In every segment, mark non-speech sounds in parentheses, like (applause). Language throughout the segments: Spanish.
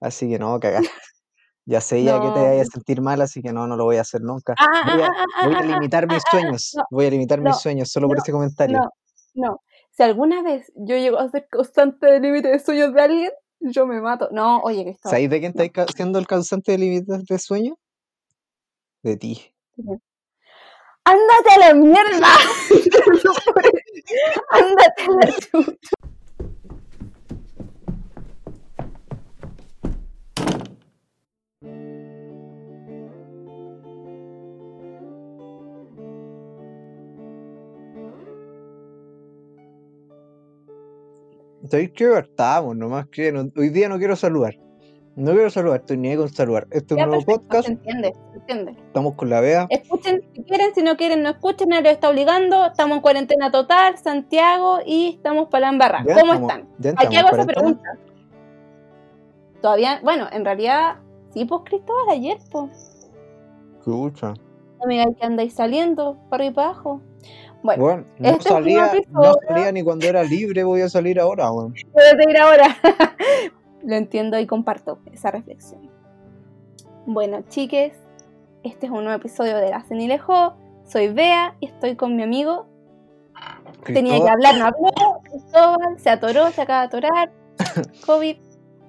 Así que no, cagar. Ya sé ya que te vayas a sentir mal, así que no, no lo voy a hacer nunca. Ah, ah, Voy a, ah, voy a limitar mis sueños. no, Voy a limitar mis sueños solo por ese comentario. no, no. Si alguna vez yo llego a ser constante de límite de sueños de alguien, yo me mato. No, oye, Cristóbal, ¿Sabéis de quién estáis siendo el causante de límites de sueño? De ti. ¡Ándate a la mierda! (laughs) (laughs) ¡Ándate a la chucha! ¿Sabéis que estamos? Nomás que no- hoy día no quiero saludar. No quiero saludar, estoy ni ahí con saludar. Este es un nuevo perfecto, podcast. se entiende, se entiende. Estamos con la Bea. Escuchen si quieren, si no quieren, no escuchen, nadie los está obligando. Estamos en cuarentena total, Santiago, y estamos para la embarra. ¿Cómo estamos- están? Aquí hago esa pregunta. Todavía, bueno, en realidad, sí, pues Cristóbal, ayer, pues. Escucha. Digáis que andáis saliendo para arriba y para abajo. Bueno, Bueno, no este salía, no episodio. salía ni cuando era libre, voy a salir ahora, weón. (laughs) puedes ir ahora. (laughs) Lo entiendo y comparto esa reflexión. Bueno, chiques, este es un nuevo episodio de La y Lejos. Soy Bea y estoy con mi amigo. Tenía que Cristóbal- hablar, no habló. Cristóbal se atoró, se acaba de atorar. (laughs) COVID.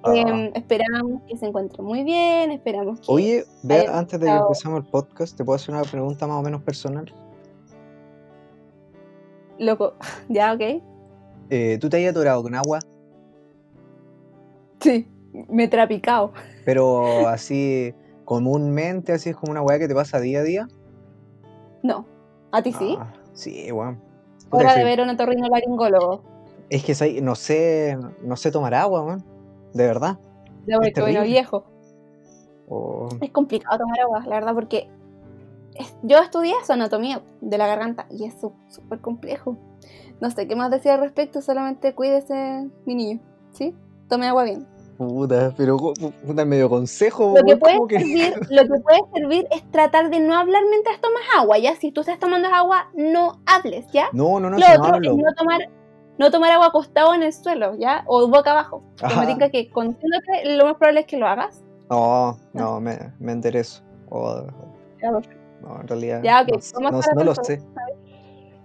Ah. Em, esperamos que se encuentre muy bien. Esperamos que. Oye, Bea, antes de que empezamos el podcast, ¿te puedo hacer una pregunta más o menos personal? Loco. (laughs) Ya, ok. Eh, ¿Tú te hayas atorado con agua? Sí, me he trapicado. Pero así, comúnmente, así es como una weá que te pasa día a día. No. ¿A ti sí? Ah, sí, weón. Hora de ver un otorrinolaringólogo. Es que soy- no sé, no sé tomar agua, weón. De verdad. Porque terrible. bueno viejo. O- Es complicado tomar agua, la verdad, porque es- yo estudié eso, anatomía de la garganta, y es súper complejo. No sé qué más decir al respecto, solamente cuídese, mi niño, ¿sí? Tome agua bien. Puta, pero puta, medio consejo, Lo que, puede que- servir, lo que puede servir es tratar de no hablar mientras tomas agua, ¿ya? Si tú estás tomando agua, no hables, ¿ya? No, no, no, lo si no otro hablo. es no tomar, no tomar agua acostado en el suelo, ¿ya? O boca abajo. Que Ajá. me tinca que conociéndote, lo más probable es que lo hagas. No, no, me, me enderezo. O- Ya, perfecto. No, en realidad. Ya, ok, no, no- no lo sé.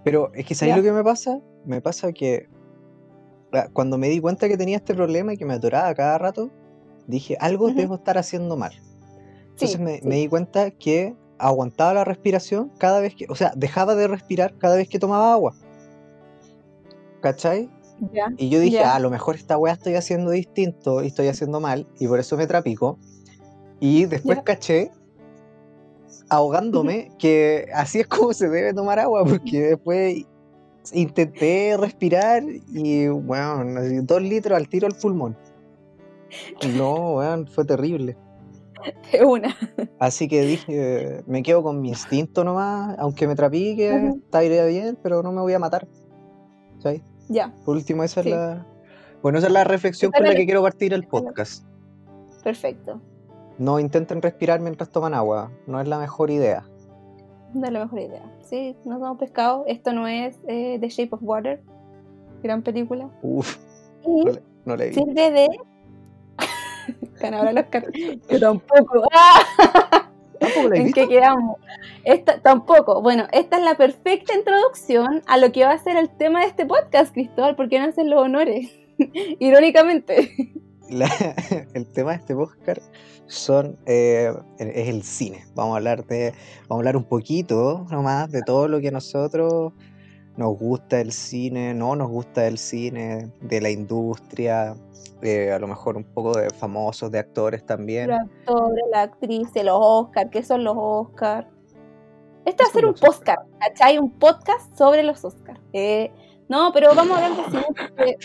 Pero es que, ¿sabes Ya. lo que me pasa? Me pasa que ah, cuando me di cuenta que tenía este problema y que me atoraba cada rato, dije, algo Ujú. debo estar haciendo mal. Entonces Sí, me, sí. me di cuenta que aguantaba la respiración cada vez que, o sea, dejaba de respirar cada vez que tomaba agua. ¿Cachai? Ya. Y yo dije, Ya. "Ah, a lo mejor esta weá estoy haciendo distinto y estoy haciendo mal, y por eso me trapico. Y después Ya. caché, ahogándome, (laughs) que así es como se debe tomar agua, porque después intenté respirar y, así, dos litros al tiro al pulmón. No, weón, fue terrible. De una. Así que dije, me quedo con mi instinto nomás, aunque me trapique, está iría bien, pero no me voy a matar. ¿Sabes? Ya, Por último, esa Sí. es la. Bueno, esa es la reflexión con la que quiero partir el podcast. perfecto. No intenten respirar mientras toman agua, no es la mejor idea. No es la mejor idea. Sí, no somos pescados. Esto no es eh, The Shape of Water. Gran película. Uf, Y no le, no le vi. sirve de. Ganadora del Oscar. Yo tampoco. (laughs) ¡Ah! ¿Tampoco la he ¿En visto? qué quedamos? Esta, tampoco. Bueno, esta es la perfecta introducción a lo que va a ser el tema de este podcast, Cristóbal. ¿Por qué no hacen los honores? (laughs) Irónicamente. La- (laughs) el tema de este podcast son eh, es el cine. Vamos a hablar de, vamos a hablar un poquito nomás de todo lo que a nosotros nos gusta el cine, no nos gusta el cine, de la industria, eh, a lo mejor un poco de famosos, de actores también. Los actores, la actriz, los Oscars. ¿Qué son los Oscars? Este va a ¿Qué son ser un podcast, ¿cachai? Un podcast sobre los Oscars. Eh, no, pero vamos a hablar de cine porque...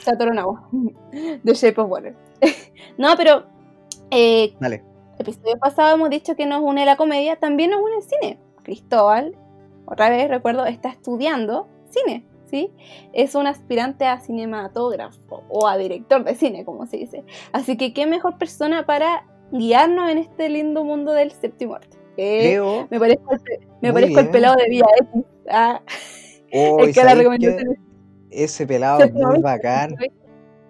Se atoró un agua. (laughs) The Shape of Water. (laughs) no, pero... Eh, Dale. episodio pasado hemos dicho que nos une la comedia, también nos une el cine. Cristóbal, otra vez recuerdo, está estudiando cine, ¿sí? Es un aspirante a cinematógrafo o a director de cine, como se dice. Así que qué mejor persona para guiarnos en este lindo mundo del séptimo arte. Eh, Creo. me parezco, pe- me parezco pelado de Vía X. Ah, Oh, el ¿y que la recomendación? Ese pelado es muy bacán.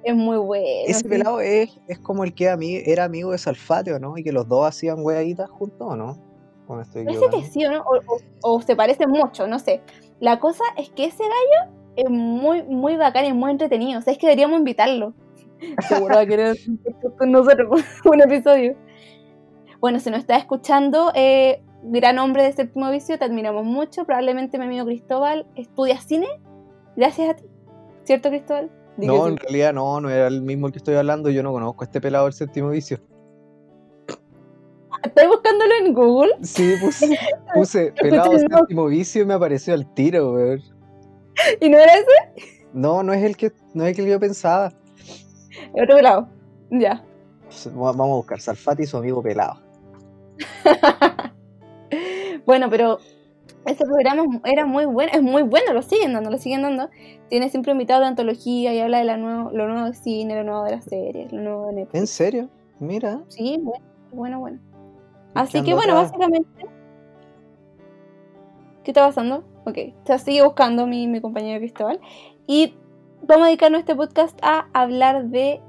Es muy bueno. Ese sí. pelado es, es como el que ami- era amigo de Salfatio, ¿no? Y que los dos hacían weaditas juntos, ¿o no? ¿O me estoy Parece que sí, ¿o no? O, o- o se parece mucho, no sé. La cosa es que ese gallo es muy, muy bacán y muy entretenido. O sea, es que deberíamos invitarlo. (laughs) Seguro va a querer con nosotros (laughs) un episodio. Bueno, si nos está escuchando, eh, gran hombre de séptimo vicio, te admiramos mucho. Probablemente mi amigo Cristóbal estudia cine. Gracias a ti. ¿Cierto, Cristóbal? No, sí. en realidad no, no era el mismo el que estoy hablando. Yo no conozco a este pelado del séptimo vicio. ¿Estás buscándolo en Google? Sí, puse, (laughs) puse pelado Escuché el no. séptimo vicio y me apareció al tiro, weón. ¿Y no era ese? No, no es el que, no es el que yo pensaba. El otro lado. Ya. Va- Vamos a buscar Salfati y su amigo pelado. (laughs) Bueno, pero ese programa era muy bueno, es muy bueno, lo siguen dando, lo siguen dando. Tiene siempre invitados de antología y habla de la nuevo, lo nuevo de cine, lo nuevo de las series, lo nuevo de Netflix. ¿En serio? Mira. Sí, bueno, bueno, bueno. ¿Y Así que bueno, atrás? básicamente... ¿Qué está pasando? Ok, se sigue buscando mi, mi compañero Cristóbal. Y vamos a dedicarnos este podcast a hablar de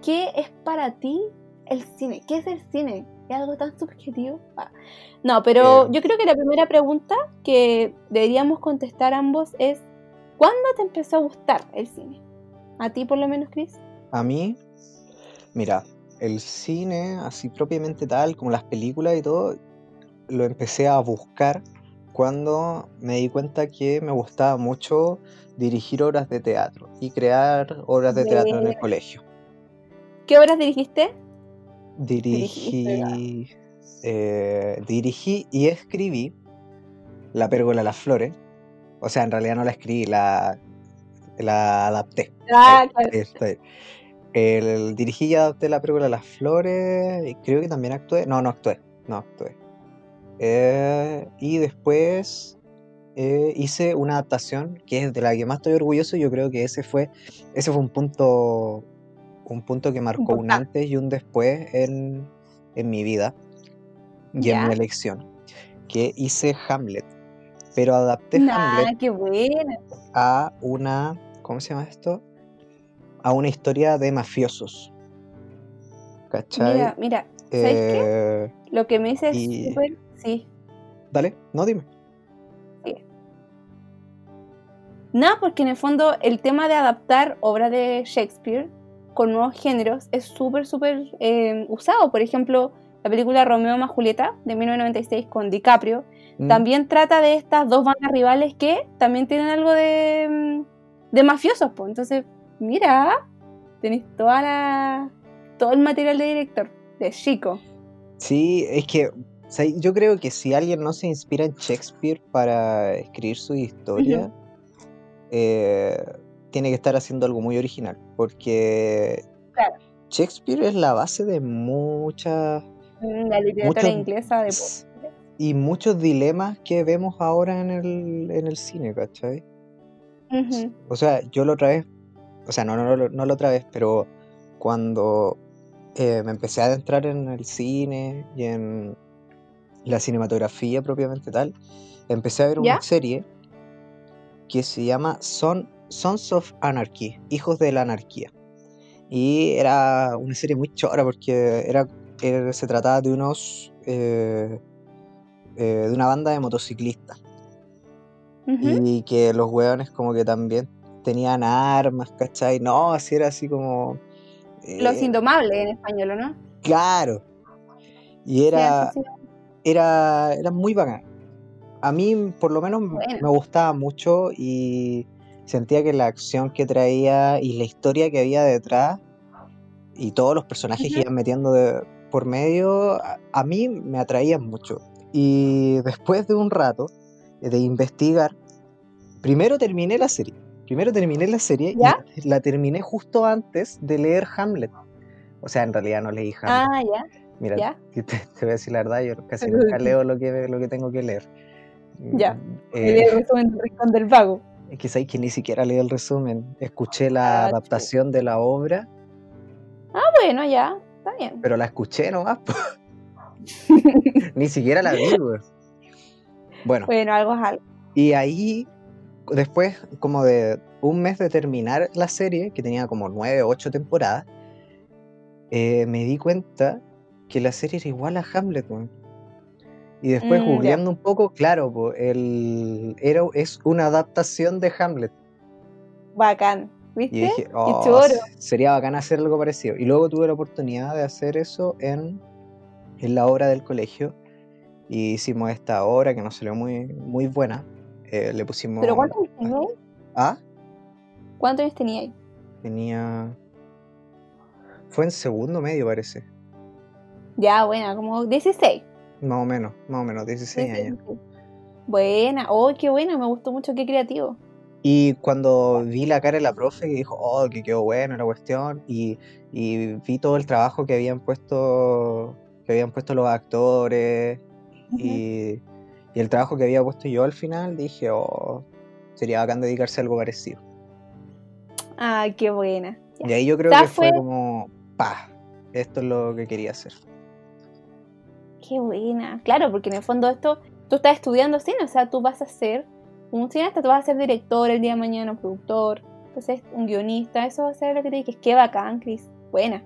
qué es para ti el cine. ¿Qué es el cine? ¿Es algo tan subjetivo? Ah. No, pero Eh. yo creo que la primera pregunta que deberíamos contestar ambos es ¿cuándo te empezó a gustar el cine? ¿A ti por lo menos, Chris? A mí, mira, el cine, así propiamente tal, como las películas y todo, lo empecé a buscar cuando me di cuenta que me gustaba mucho dirigir obras de teatro y crear obras de teatro en el colegio. ¿Qué obras dirigiste? Dirigí, eh, dirigí y escribí La Pérgola las Flores. O sea, en realidad no la escribí, la, la adapté. Ah, Eh, claro. está bien. El, dirigí y adapté La Pérgola de las Flores. Y creo que también actué. No, no actué. No actué. Eh, y después eh, hice una adaptación que es de la que más estoy orgulloso. Yo creo que ese fue, ese fue un punto, un punto que marcó un antes y un después en, en mi vida y en mi elección. Que hice Hamlet. Pero adapté Nah, Hamlet qué a una, ¿cómo se llama esto? A una historia de mafiosos. ¿Cachai? Mira, mira, ¿sabes qué? Eh, Lo que me dice es súper. Sí. Dale, no dime. Nada, porque en el fondo el tema de adaptar obras de Shakespeare con nuevos géneros es súper, súper eh, usado. Por ejemplo, la película Romeo más Julieta de 1996 con DiCaprio Mm, también trata de estas dos bandas rivales que también tienen algo de, mm, de mafiosos. Pues. Entonces, mira, tenéis toda la, todo el material de director, de Chico. Sí, es que o sea, yo creo que si alguien no se inspira en Shakespeare para escribir su historia, eh, tiene que estar haciendo algo muy original. Porque Claro. Shakespeare es la base de muchas Mm, La literatura Muchos- inglesa de y muchos dilemas que vemos ahora en el, en el cine, ¿cachai? O sea, yo la otra vez, o sea, no, no, no, no la otra vez, pero cuando eh, me empecé a adentrar en el cine y en la cinematografía propiamente tal, empecé a ver ¿Ya? una serie que se llama Son, Sons of Anarchy, Hijos de la Anarquía. Y era una serie muy chora porque era, era- se trataba de unos... eh, eh, de una banda de motociclistas y que los hueones como que también tenían armas, ¿cachai? No, así era así como... Los eh, Indomables en español, ¿o ¿no? Claro. Y era, Sí, sí, era, era muy bacán. A mí por lo menos Bueno. me gustaba mucho y sentía que la acción que traía y la historia que había detrás y todos los personajes que iban metiendo de- por medio, a, a mí me atraían mucho. Y después de un rato de investigar, primero terminé la serie. Primero terminé la serie ¿Ya? y la terminé justo antes de leer Hamlet. O sea, en realidad no leí Hamlet. Ah, ya, Mira, ya. (laughs) te, te voy a decir la verdad, yo casi (laughs) nunca leo lo que, lo que tengo que leer. Ya. Mm, El eh, resumen del Rincón del Vago. Es que sabéis que ni siquiera leí el resumen. Escuché la Ah, adaptación de la obra, Ah, bueno, ya, está bien. pero la escuché nomás. (laughs) ni siquiera la vi, güey. Bueno, Bueno, algo es algo. y ahí, después como de un mes de terminar la serie, que tenía como nueve o ocho temporadas, eh, me di cuenta que la serie era igual a Hamlet, weón. Y después Mm, googleando un poco, claro, po, el, era, es una adaptación de Hamlet. Bacán, Y ¿viste? dije, Qué oh, sería bacán hacer algo parecido. Y luego tuve la oportunidad de hacer eso en, en la obra del colegio. Y hicimos esta obra que nos salió muy, muy buena. Eh, le pusimos... ¿Pero cuántos años teníais? Ah, ¿Cuántos años teníais? tenía... Fue en segundo medio, parece. Ya, buena, como 16. Más o menos, más o menos, 16 años. Buena, oh, qué buena, me gustó mucho, qué creativo. Y cuando vi la cara de la profe que dijo, oh, que quedó bueno la cuestión, y, y vi todo el trabajo que habían puesto, que habían puesto los actores, y, y el trabajo que había puesto yo al final, dije, oh, sería bacán dedicarse a algo parecido. Ah, qué buena. Ya. Y ahí yo creo que fue fue- como, pa, esto es lo que quería hacer. Qué buena. Claro, porque en el fondo esto, tú estás estudiando cine, o sea, tú vas a ser un cineasta, tú vas a ser director el día de mañana, un productor, entonces un guionista, eso va a ser lo que te dije. Qué bacán, Chris. Buena.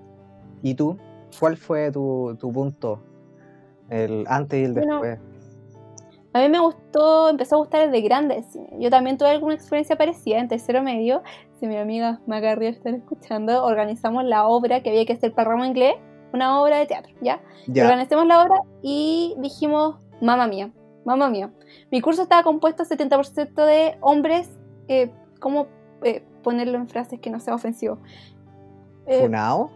¿Y tú? ¿Cuál fue tu, tu punto? El antes y el Bueno, después. A mí me gustó, empezó a gustar desde grande el cine. Yo también tuve alguna experiencia parecida en tercero medio. Si mi amiga Maca Río están escuchando, organizamos la obra que había que hacer para ramo inglés, una obra de teatro, ¿ya? Ya, Organizamos la obra y dijimos, mamá mía, mamá mía. Mi curso estaba compuesto 70% de hombres, eh, ¿cómo eh, ponerlo en frases que no sea ofensivo? Eh, ¿Funao?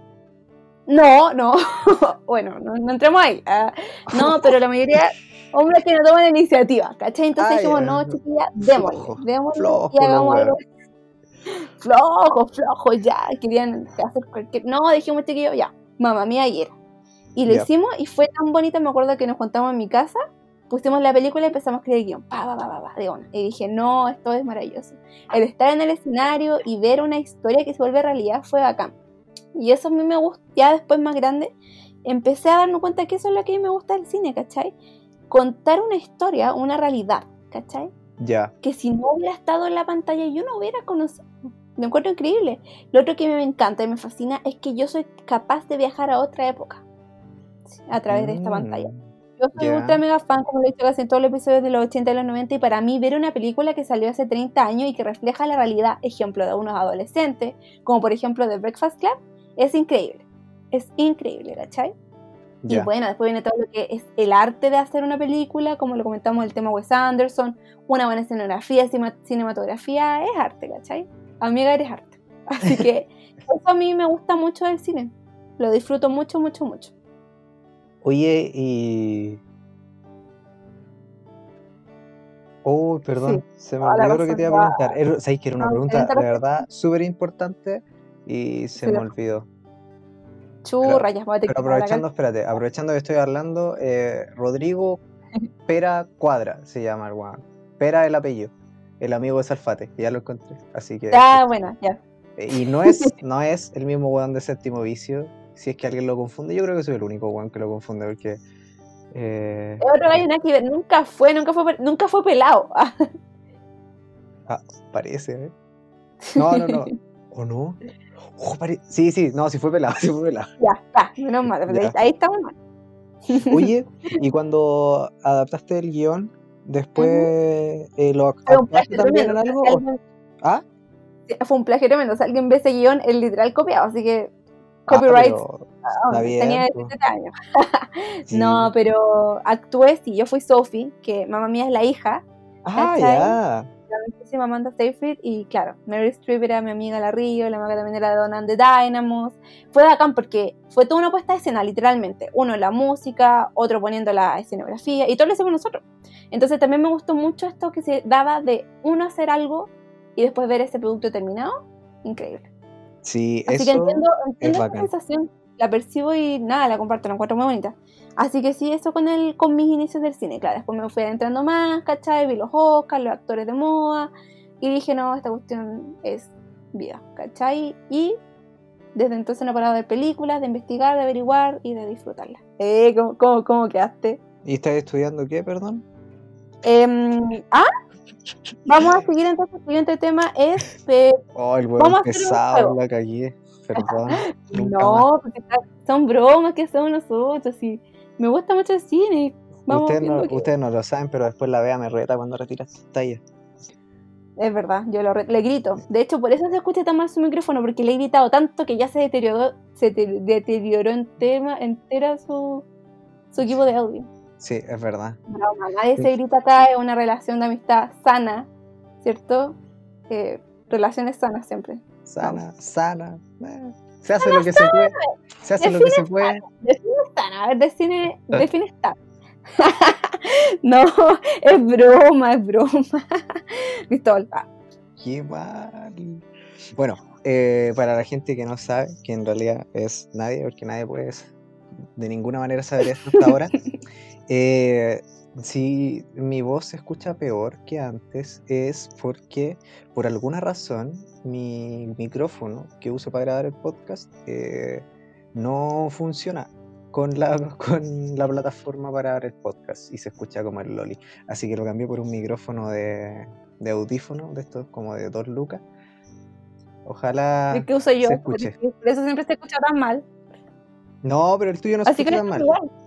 no, no, (laughs) bueno, no, no entremos ahí. ah, no, (laughs) pero la mayoría, hombres que no toman iniciativa, ¿cachai? Entonces dijimos, no, chiquilla, démosle, démosle flojo y hagamos algo. Flojo, flojo, ya, querían hacer cualquier... No, dijimos, chiquillo, ya, mamá mía, y era. Y lo hicimos y fue tan bonito, me acuerdo que nos juntamos en mi casa, pusimos la película y empezamos a escribir el guion, pa, pa, pa, pa, pa, de una. Y dije, no, esto es maravilloso. El estar en el escenario y ver una historia que se vuelve realidad fue bacán. Y eso a mí me gusta, ya después más grande, empecé a darme cuenta que eso es lo que a mí me gusta del cine, ¿cachai? Contar una historia, una realidad, ¿cachai? Ya, Que si no hubiera estado en la pantalla yo no hubiera conocido. Me encuentro increíble. Lo otro que me encanta y me fascina es que yo soy capaz de viajar a otra época a través de esta Mm, pantalla. Yo soy ya. ultra mega fan, como lo he dicho casi en todos los episodios de los 80 y los 90, y para mí ver una película que salió hace 30 años y que refleja la realidad, ejemplo de unos adolescentes, como por ejemplo The Breakfast Club, es increíble. Es increíble, ¿cachai? Y Ya. bueno, después viene todo lo que es el arte de hacer una película, como lo comentamos el tema Wes Anderson, una buena escenografía, cinematografía, es arte, ¿cachai? Amiga, eres arte. Así que (laughs) eso a mí me gusta mucho del cine. Lo disfruto mucho, mucho, mucho. Oye, y. Oh, perdón, se me olvidó lo que te iba a preguntar. Era- ¿Sabéis que era una No, pregunta de verdad súper importante y se Sí. me olvidó? Churra, ya voy a tener Pero parar aprovechando, espérate, aprovechando que estoy hablando, eh, Rodrigo (laughs) Pera Cuadra se llama el weón. Pera el apellido, el amigo de Salfate, que ya lo encontré. Así que. Ah, bueno, ya. Eh, Y no es, (laughs) no es el mismo weón de séptimo vicio. Si es que alguien lo confunde, yo creo que soy el único weón que lo confunde porque. eh, otro gallo que. Nunca fue, nunca fue, nunca fue pelado. (laughs) Ah, parece, ¿eh? No, no, no. (laughs) ¿O no? Oh, pare- Sí, sí, no, sí fue pelado, sí fue pelado. ya, está, menos mal. Ahí estamos mal. Oye, y cuando adaptaste el guion, después eh, un actuaste plagio también algo. Alguien- ¿Ah? Fue un plagio tremendo. O sea, alguien ve ese guion, el literal copiado. Así que, Ah, copyright. ah, bien, tenía pues. 17 años. (laughs) sí. No, pero actué, sí. Yo fui Sophie, que mamá mía es la hija. Ah, ya. Llama Amanda Seyfried y claro, Mary Streep era mi amiga La Río, la maga también era de Don and the Dynamos. Fue bacán porque fue toda una puesta de escena, literalmente. Uno la música, otro poniendo la escenografía y todo lo hicimos nosotros. Entonces también me gustó mucho esto que se daba de uno hacer algo y después ver ese producto terminado. Increíble. Sí, Así eso. que entiendo, entiendo esa bacán. sensación, la percibo y nada, la comparto, la encuentro muy bonita. Así que sí, eso con el, con mis inicios del cine, claro. Después me fui adentrando más, ¿cachai? Vi los Oscars, los actores de moda, y dije, no, esta cuestión es vida, ¿cachai? Y desde entonces no he parado de ver películas, de investigar, de averiguar y de disfrutarlas. Eh, ¿cómo, cómo, cómo quedaste? ¿Y estás estudiando qué, perdón? Em, ah, Vamos a seguir entonces. El siguiente tema es. de- Oh, el Vamos huevo a hacer un pesado, la cagué. Perdón. (laughs) no, porque son bromas que hacemos nosotros. Y me gusta mucho el cine. Vamos Ustedes no, que- ustedes no lo saben, pero después la vea me reta cuando retira esta talla. Es verdad, yo lo le grito. De hecho, por eso se escucha tan mal su micrófono, porque le he gritado tanto que ya se deterioró, se te- deterioró en tema, entera su, su equipo de audio. Sí, es verdad. Broma, nadie se grita acá, es una relación de amistad sana, ¿cierto? Eh, relaciones sanas siempre. Sana, sana. eh, Se hace lo que se puede. Se hace lo que se puede. Define sana, a ver, define, define sana. (laughs) no, es broma, es broma. (laughs) Cristóbal, ah, Qué mal. Bueno, eh, para la gente que no sabe, que en realidad es nadie, porque nadie puede de ninguna manera saber esto hasta ahora. (laughs) eh, si mi voz se escucha peor que antes, es porque por alguna razón mi micrófono que uso para grabar el podcast eh, no funciona con la, (laughs) con la plataforma para grabar el podcast y se escucha como el Loli. Así que lo cambié por un micrófono de, de audífono, de estos como de dos lucas. Ojalá. que uso yo, se escuche. por eso siempre se escucha tan mal. No, pero el tuyo no se Así que escucha no tan mal. igual.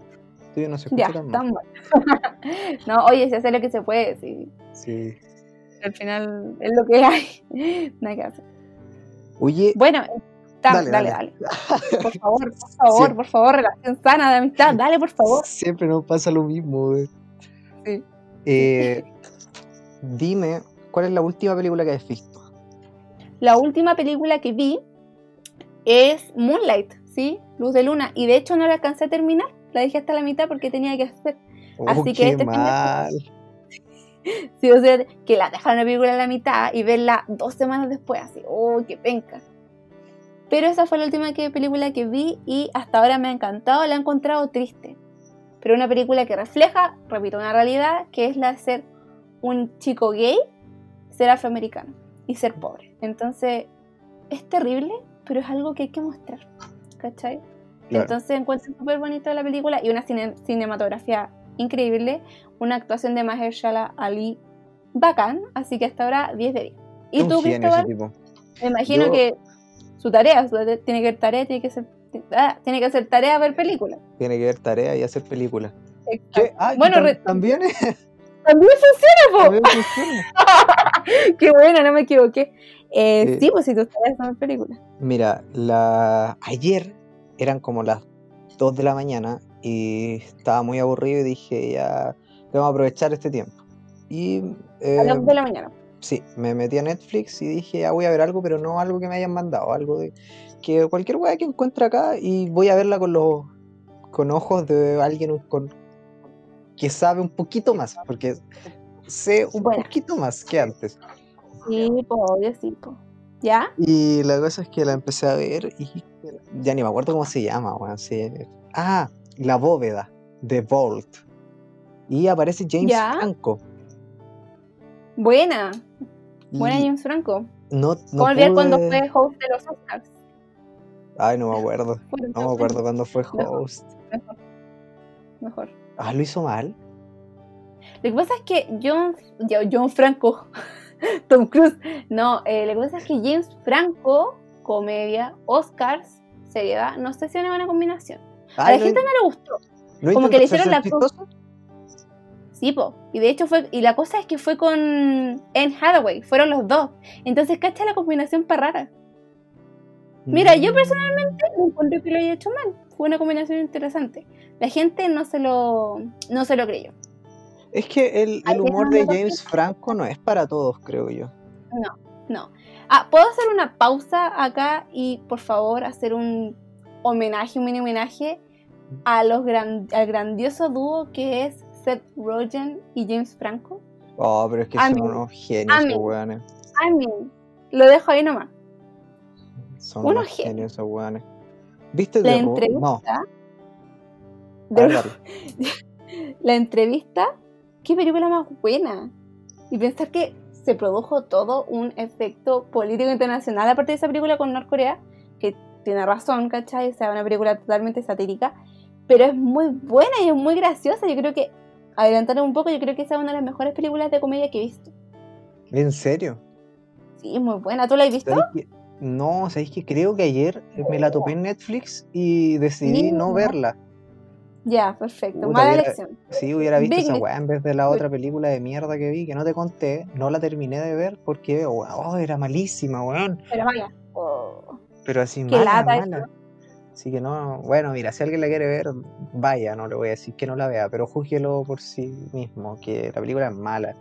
No se escucha Ya, tan mal. mal. (laughs) no, oye, se hace lo que se puede, sí. Sí. Al final es lo que hay. (laughs) Nada que hacer. Oye, Bueno, ta- Dale, dale, dale. dale, Por (laughs) favor, por favor, Sí. por favor, relación sana de amistad, dale, por favor. siempre nos pasa lo mismo. güey. Sí. Eh, dime, ¿cuál es la última película que has visto? La última película que vi es Moonlight, ¿sí? Luz de Luna. Y de hecho no la alcancé a terminar. La dejé hasta la mitad porque tenía que hacer. Oh, Así que este mal. (laughs) Sí, o sea, que la dejaron la película a la mitad y verla dos semanas después, así, oh, qué penca. Pero esa fue la última que, película que vi y hasta ahora me ha encantado, la he encontrado triste. Pero una película que refleja, repito, una realidad que es la de ser un chico gay, ser afroamericano y ser pobre. Entonces, es terrible, pero es algo que hay que mostrar, ¿cachai? Claro. Entonces encuentro súper bonita la película y una cine- cinematografía increíble, una actuación de Mahershala Ali bacán, así que hasta ahora 10 de 10. ¿Y un tú, Cristóbal? Me imagino Yo- que su tarea, su tarea- tiene que ver tarea, tiene que ser, ah, tiene que hacer tarea, ver películas. Tiene que ver tarea y hacer. ¿Qué? Ah, Bueno, también, También funciona, po. también funciona. (laughs) Qué bueno, no me equivoqué. Eh, Sí. sí, pues si tus tareas son películas. Mira, la... ayer eran como las 2 de la mañana y estaba muy aburrido y dije, ya, vamos a aprovechar este tiempo. Y eh, A las 2 de la mañana. sí, me metí a Netflix y dije, ya voy a ver algo, pero no algo que me hayan mandado, algo de que cualquier weá que encuentre acá y voy a verla con los con ojos de alguien con que sabe un poquito más, porque sé un poquito más que antes. Sí, pues obvio, sí, po. ¿Ya? Y la cosa es que la empecé a ver y ya ni me acuerdo cómo se llama, weón. sí. Ah, La Bóveda, de Vault. Y aparece James Ya. Franco. Buena. Buena James Franco. no, no ¿Cómo olvidar pude- cuando fue host de los Oscars? Ay, no me acuerdo. (laughs) No me acuerdo cuando fue host. Mejor. Mejor. Ah, lo hizo mal. Lo que pasa es que John, John Franco, (laughs) (laughs) Tom Cruise, no, eh, que pasa es que James Franco, comedia, Oscars, seriedad, no sé si es una buena combinación. A Ay, la gente no le gustó, ¿no como que le hicieron la chistoso? sí, po. Y de hecho fue, y la cosa es que fue con Anne Hathaway, fueron los dos. Entonces, cacha la combinación para rara. Mira, yo Mm. personalmente no encuentro que lo haya hecho mal. Fue una combinación interesante. La gente no se lo, no se lo creyó. Es que el, humor de James Franco no es para todos, creo yo. No. Ah, ¿puedo hacer una pausa acá y por favor hacer un homenaje, un mini homenaje a los gran- al grandioso dúo que es Seth Rogen y James Franco? Oh, pero es que son unos genios Amén. weones. Lo dejo ahí nomás. Son Unos unos genios. esos weones. ¿Viste La entrevista, No, de- (laughs) la entrevista, qué película más buena. Y pensar que se produjo todo un efecto político internacional a partir de esa película con Norcorea, que tiene razón, ¿cachai? O sea, una película totalmente satírica, pero es muy buena y es muy graciosa. Yo creo que, adelantar un poco, yo creo que esa es una de las mejores películas de comedia que he visto. ¿En serio? Sí, es muy buena. ¿Tú la has visto? ¿Sabéis que- No, sabéis que creo que ayer me la topé en Netflix y decidí no verla. Ya, perfecto. Puta, Mala hubiera- elección. Sí, hubiera visto Big esa weá en vez de la otra película de mierda que vi, que no te conté, no la terminé de ver porque oh, era malísima, weón. Pero vaya. Oh. Pero así Qué mala, lata mala. Así que no, bueno, mira, si alguien la quiere ver, vaya, no le voy a decir que no la vea, pero júzguelo por sí mismo, que la película es mala.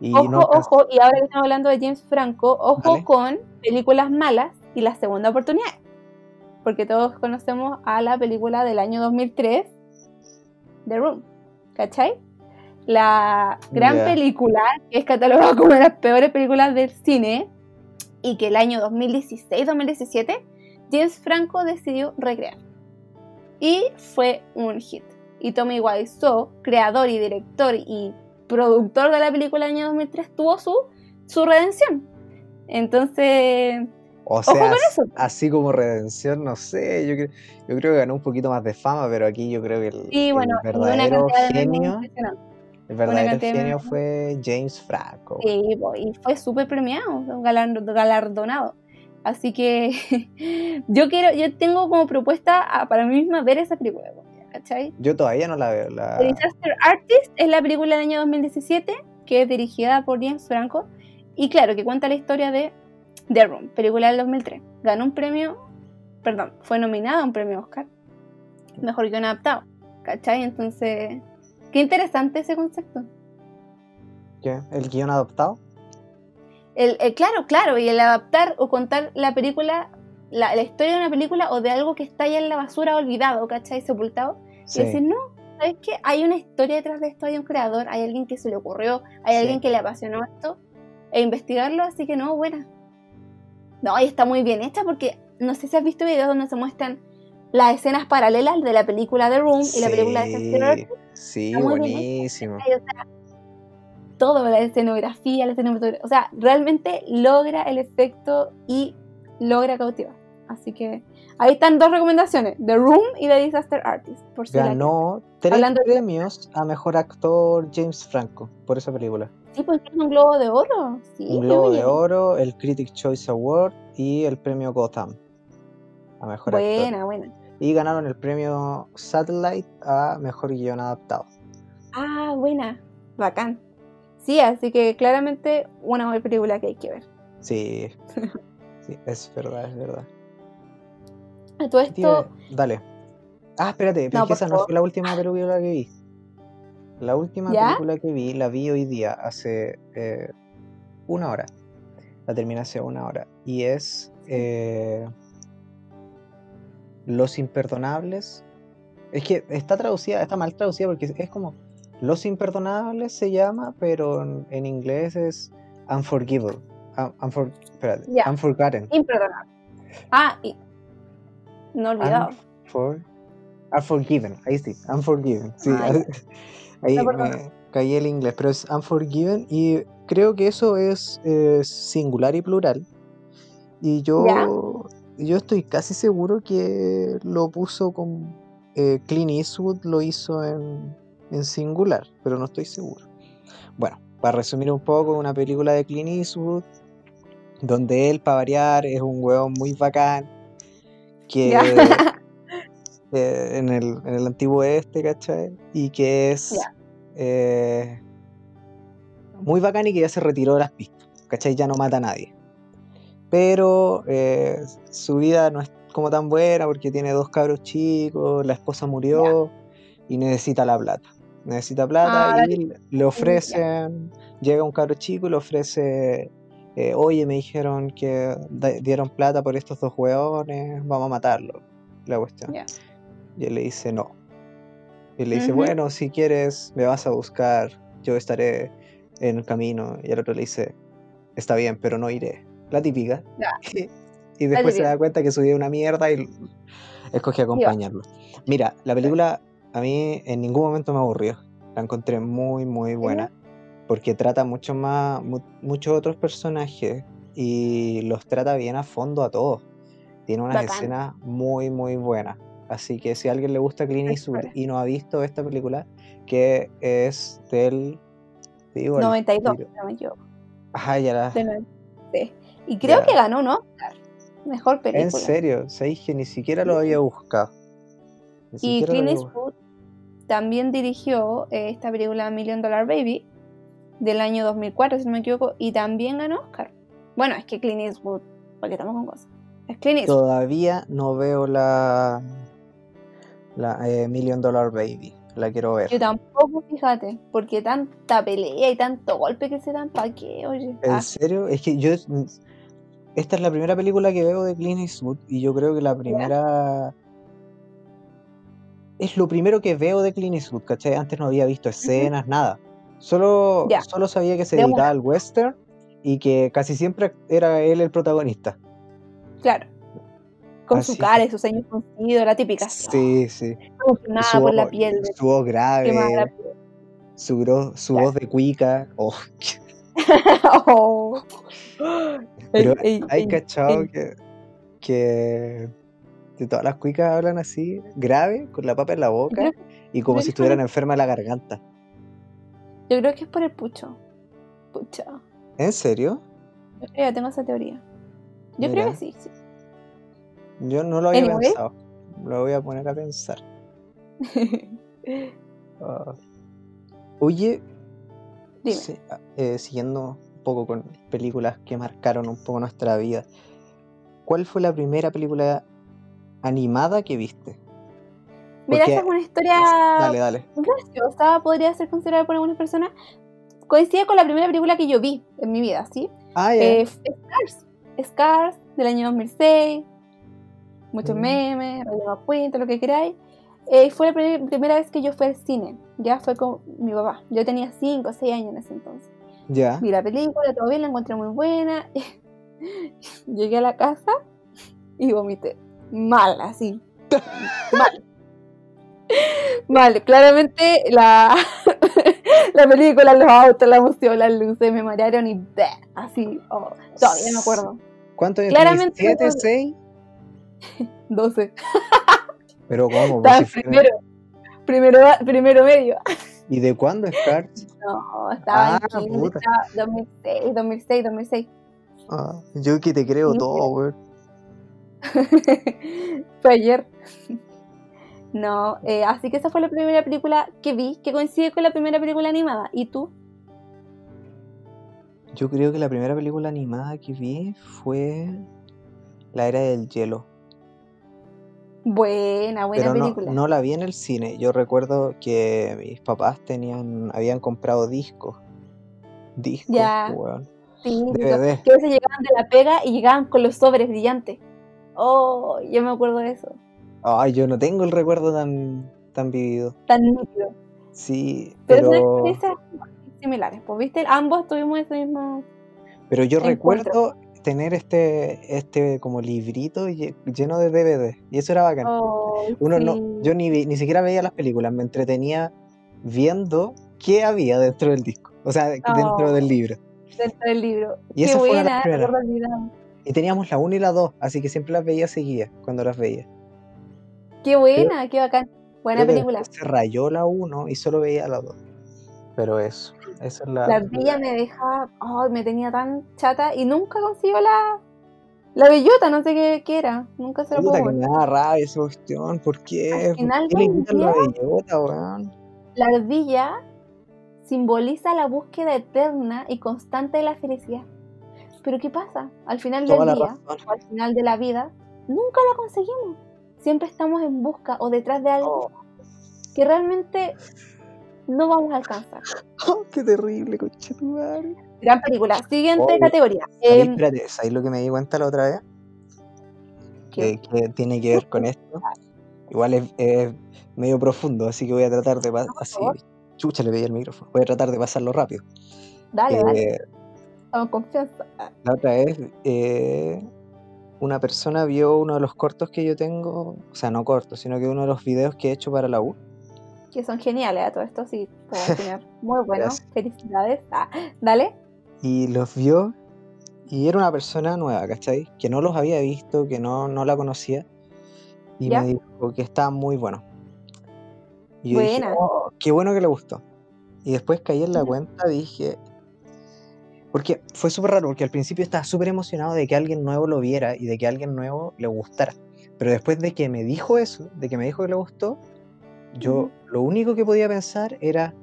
Y Ojo, no ojo, y ahora que estamos hablando de James Franco, ojo con películas malas y la segunda oportunidad. Porque todos conocemos a la película del año 2003, The Room. ¿Cachai? La gran película que es catalogada como de las peores películas del cine y que el año 2016-2017 James Franco decidió recrear. Y fue un hit. Y Tommy Wiseau, creador y director y productor de la película del año 2003, tuvo su, su redención. Entonces, O sea, así como redención, no sé, yo, yo creo que ganó un poquito más de fama, pero aquí yo creo que el, Y bueno, el verdadero genio, el verdadero genio fue James Franco. Sí, y fue súper premiado, galar- galardonado. Así que (laughs) yo quiero, yo tengo como propuesta a- para mí misma ver esa película, ¿cachai? Yo todavía no la veo, la... The Disaster Artist es la película del año 2017 que es dirigida por James Franco y claro, que cuenta la historia de The Room, película del 2003. Ganó un premio, perdón, fue nominada a un premio Oscar, mejor guion adaptado, ¿cachai? Entonces, qué interesante ese concepto. ¿Qué? ¿El guion adoptado? El, el- claro, claro, y el adaptar o contar la película, la, la historia de una película o de algo que está ya en la basura olvidado, ¿cachai? Sepultado. Sí. Y decir, no, ¿sabes qué? Hay una historia detrás de esto, hay un creador, hay alguien que se le ocurrió, hay Sí. alguien que le apasionó esto, e investigarlo, así que no, buena. No, y está muy bien hecha porque no sé si has visto videos donde se muestran las escenas paralelas de la película The Room y la película de Disaster sí, muy bien buenísimo. o sea, todo, la escenografía, la cinematografía, o sea, realmente logra el efecto y logra cautivar. Así que ahí están dos recomendaciones, The Room y The Disaster Artist, por si la Ganó tres de- premios a mejor actor James Franco por esa película. Sí, pues un globo de oro. Sí, Un Globo oye. de Oro, el Critics Choice Award y el premio Gotham a mejor actor. Buena, buena. Y ganaron el premio Satellite a mejor guion adaptado. Ah, buena. Bacán. Sí, así que claramente una buena película que hay que ver. Sí, (laughs) sí, es verdad, es verdad. A todo esto, dale. Ah, espérate, pero No, es que por esa no fue la última película que vi. La última ¿Ya? película que vi la vi hoy día, hace eh, una hora. La terminé hace una hora. Y es eh, Los Imperdonables. Es que está traducida, está mal traducida porque es, es como Los Imperdonables se llama, pero en, en inglés es Unforgivable. Un- unfor- espérate, Ya. Unforgotten. imperdonable. Ah, y no olvidado. Unfor- Unforgiven, ahí sí, Unforgiven. Sí, Ah. (laughs) ahí No, me caí el inglés, pero es Unforgiven y creo que eso es eh, singular y plural. Y yo, yo estoy casi seguro que lo puso con eh, Clint Eastwood, lo hizo en, en singular, pero no estoy seguro. Bueno, para resumir un poco, una película de Clint Eastwood, donde él, para variar, es un huevón muy bacán, que. (laughs) eh, en, el, en el antiguo oeste, ¿cachai? Y que es eh, muy bacán y que ya se retiró de las pistas, ¿cachai? Ya no mata a nadie. Pero eh, su vida no es como tan buena porque tiene dos cabros chicos, la esposa murió y necesita la plata. Necesita plata Ah, y le ofrecen, llega un cabro chico y le ofrece, eh, oye, me dijeron que dieron plata por estos dos hueones, vamos a matarlo. La cuestión. Y él le dice no. Y le dice, bueno, si quieres, me vas a buscar, yo estaré en el camino. Y el otro le dice, está bien, pero no iré. La típica. (laughs) Y después se da cuenta que su vida es una mierda y escoge acompañarlo. Mira, la película a mí en ningún momento me aburrió. La encontré muy, muy buena. Porque trata mucho más, mu- muchos otros personajes y los trata bien a fondo a todos. Tiene unas Bacán. escenas muy, muy buenas. Así que si a alguien le gusta Clint Eastwood y no ha visto esta película, que es del... digo al 92, tiro. si no me equivoco. Ah, ya la. Sí. Y creo Ya. que ganó un Oscar. Mejor película. En serio, sabéis que ni siquiera lo había buscado. Ni Y Clint. Eastwood también dirigió eh, esta película Million Dollar Baby del año 2004, si no me equivoco, y también ganó Oscar. Bueno, es que Clint Eastwood, porque estamos con cosas. Es Clint Eastwood. Todavía no veo la. La eh, Million Dollar Baby. La quiero ver. Yo tampoco, fíjate, porque tanta pelea y tanto golpe que se dan, ¿para qué? Oye, ¿En Ah, serio? Es que yo. Esta es la primera película que veo de Clint Eastwood y yo creo que la primera. Es lo primero que veo de Clint Eastwood, ¿cachai? Antes no había visto escenas, nada. Solo, Ya. solo sabía que se De dedicaba al western y que casi siempre era él el protagonista. claro. Con su cara y sus ceños fruncidos, la típica. Sí, sí. Emocionada Su, por la piel. su voz grave, la piel. su, gro- su Claro. voz de cuica. Oh, (laughs) Oh. Pero Ey, hay ey, cachado ey. que, que de todas las cuicas hablan así, grave, con la papa en la boca y como si estuvieran enfermas la garganta. Yo creo que es por el pucho. Pucha. ¿En serio? Yo creo, tengo esa teoría. Yo creo que sí, sí. Yo no lo había Anyway. pensado. Lo voy a poner a pensar. (laughs) Ah. Oye, ah, eh, siguiendo un poco con películas que marcaron un poco nuestra vida, ¿cuál fue la primera película animada que viste? Mira, esa es una historia Dale, dale. graciosa, podría ser considerada por algunas personas. Coincide con la primera película que yo vi en mi vida, ¿sí? Ah, ya. Eh, Scars. Scars, del año 2006. Muchos Mm. memes, Rayo McQueen, todo lo que queráis. Eh, fue la pri- primera vez que yo fui al cine. Ya fue con mi papá. Yo tenía 5 o 6 años en ese entonces. ya. Vi la película, todo bien, la encontré muy buena. (laughs) Llegué a la casa y vomité. Mal, así. (laughs) Mal. Mal, claramente la, (laughs) la película, los autos, la emoción, las luces me marearon y bleh, así. oh, todavía me acuerdo. ¿Cuántos años Claramente tenías? ¿Siete, no- seis? 12. Pero ¿cómo? Si primero. Primero, primero medio. ¿Y de cuándo es Cars? No, estaba Ah, en kinder, puta. estaba 2006, 2006, 2006. Ah, yo que te creo Sí, todo, weón. (laughs) Fue ayer. No, eh, así que esa fue la primera película que vi, que coincide con la primera película animada. ¿Y tú? Yo creo que la primera película animada que vi fue La Era del Hielo. Buena, buena Pero no, película. no la vi en el cine. Yo recuerdo que mis papás tenían, habían comprado discos. Discos, Ya. weón. Sí, DVD. que a veces llegaban de la pega y llegaban con los sobres brillantes. Oh, yo me acuerdo de eso. Ay, yo no tengo el recuerdo tan, tan vivido. Tan nítido. Sí, Pero, pero, son experiencias similares. Pues, ¿viste? Ambos tuvimos ese mismo. pero yo encuentro. recuerdo tener este, este como librito lle- lleno de DVD. Y eso era bacán. Oh, Uno sí. no, yo ni, vi- ni siquiera veía las películas, me entretenía viendo qué había dentro del disco, o sea, dentro Oh. del libro. Dentro del libro. Y Qué esa fue buena, acuerdo olvidado. Y teníamos la 1 y la 2, así que siempre las veía seguidas cuando las veía. Qué buena, qué bacán. Buena película. Se rayó la 1 y solo veía la 2. Pero eso, esa es la... La ardilla me dejaba, ay, me tenía tan chata y nunca consiguió la, la bellota, no sé qué, qué era, nunca se lo puedo que me da rabia esa cuestión, ¿por qué? Al ¿Por final qué le del quitan la bellota, weón? La ardilla simboliza la búsqueda eterna y constante de la felicidad. Pero ¿qué pasa? Al final Toda del día, o al final de la vida, nunca la conseguimos. Siempre estamos en busca o detrás de algo que realmente no vamos a alcanzar. (laughs) Oh, qué terrible, conchetumare. Gran película. Siguiente Oye, categoría. Ahí, Em, espérate, ¿sabes lo que me di cuenta la otra vez? ¿qué? Eh, que tiene que ver con esto. Igual es, es medio profundo, así que voy a tratar de pasar. Así, chucha, le pedí el micrófono. Voy a tratar de pasarlo rápido. dale, dale, Eh, con confianza. Ah, la otra vez, eh, una persona vio uno de los cortos que yo tengo, o sea, no cortos, sino que uno de los videos que he hecho para la U. Que son geniales a todo esto, sí. (laughs) Muy bueno, Gracias. felicidades. Ah, dale. Y los vio, y era una persona nueva, ¿cachai? Que no los había visto, que no, no la conocía. Y ¿Ya? me dijo que estaba muy bueno. Y yo dije, Buena. "Oh, qué bueno que le gustó. Y después caí en la cuenta, dije, Porque fue súper raro, porque al principio estaba súper emocionado de que alguien nuevo lo viera y de que alguien nuevo le gustara. Pero después de que me dijo eso, de que me dijo que le gustó, yo lo único que podía pensar era,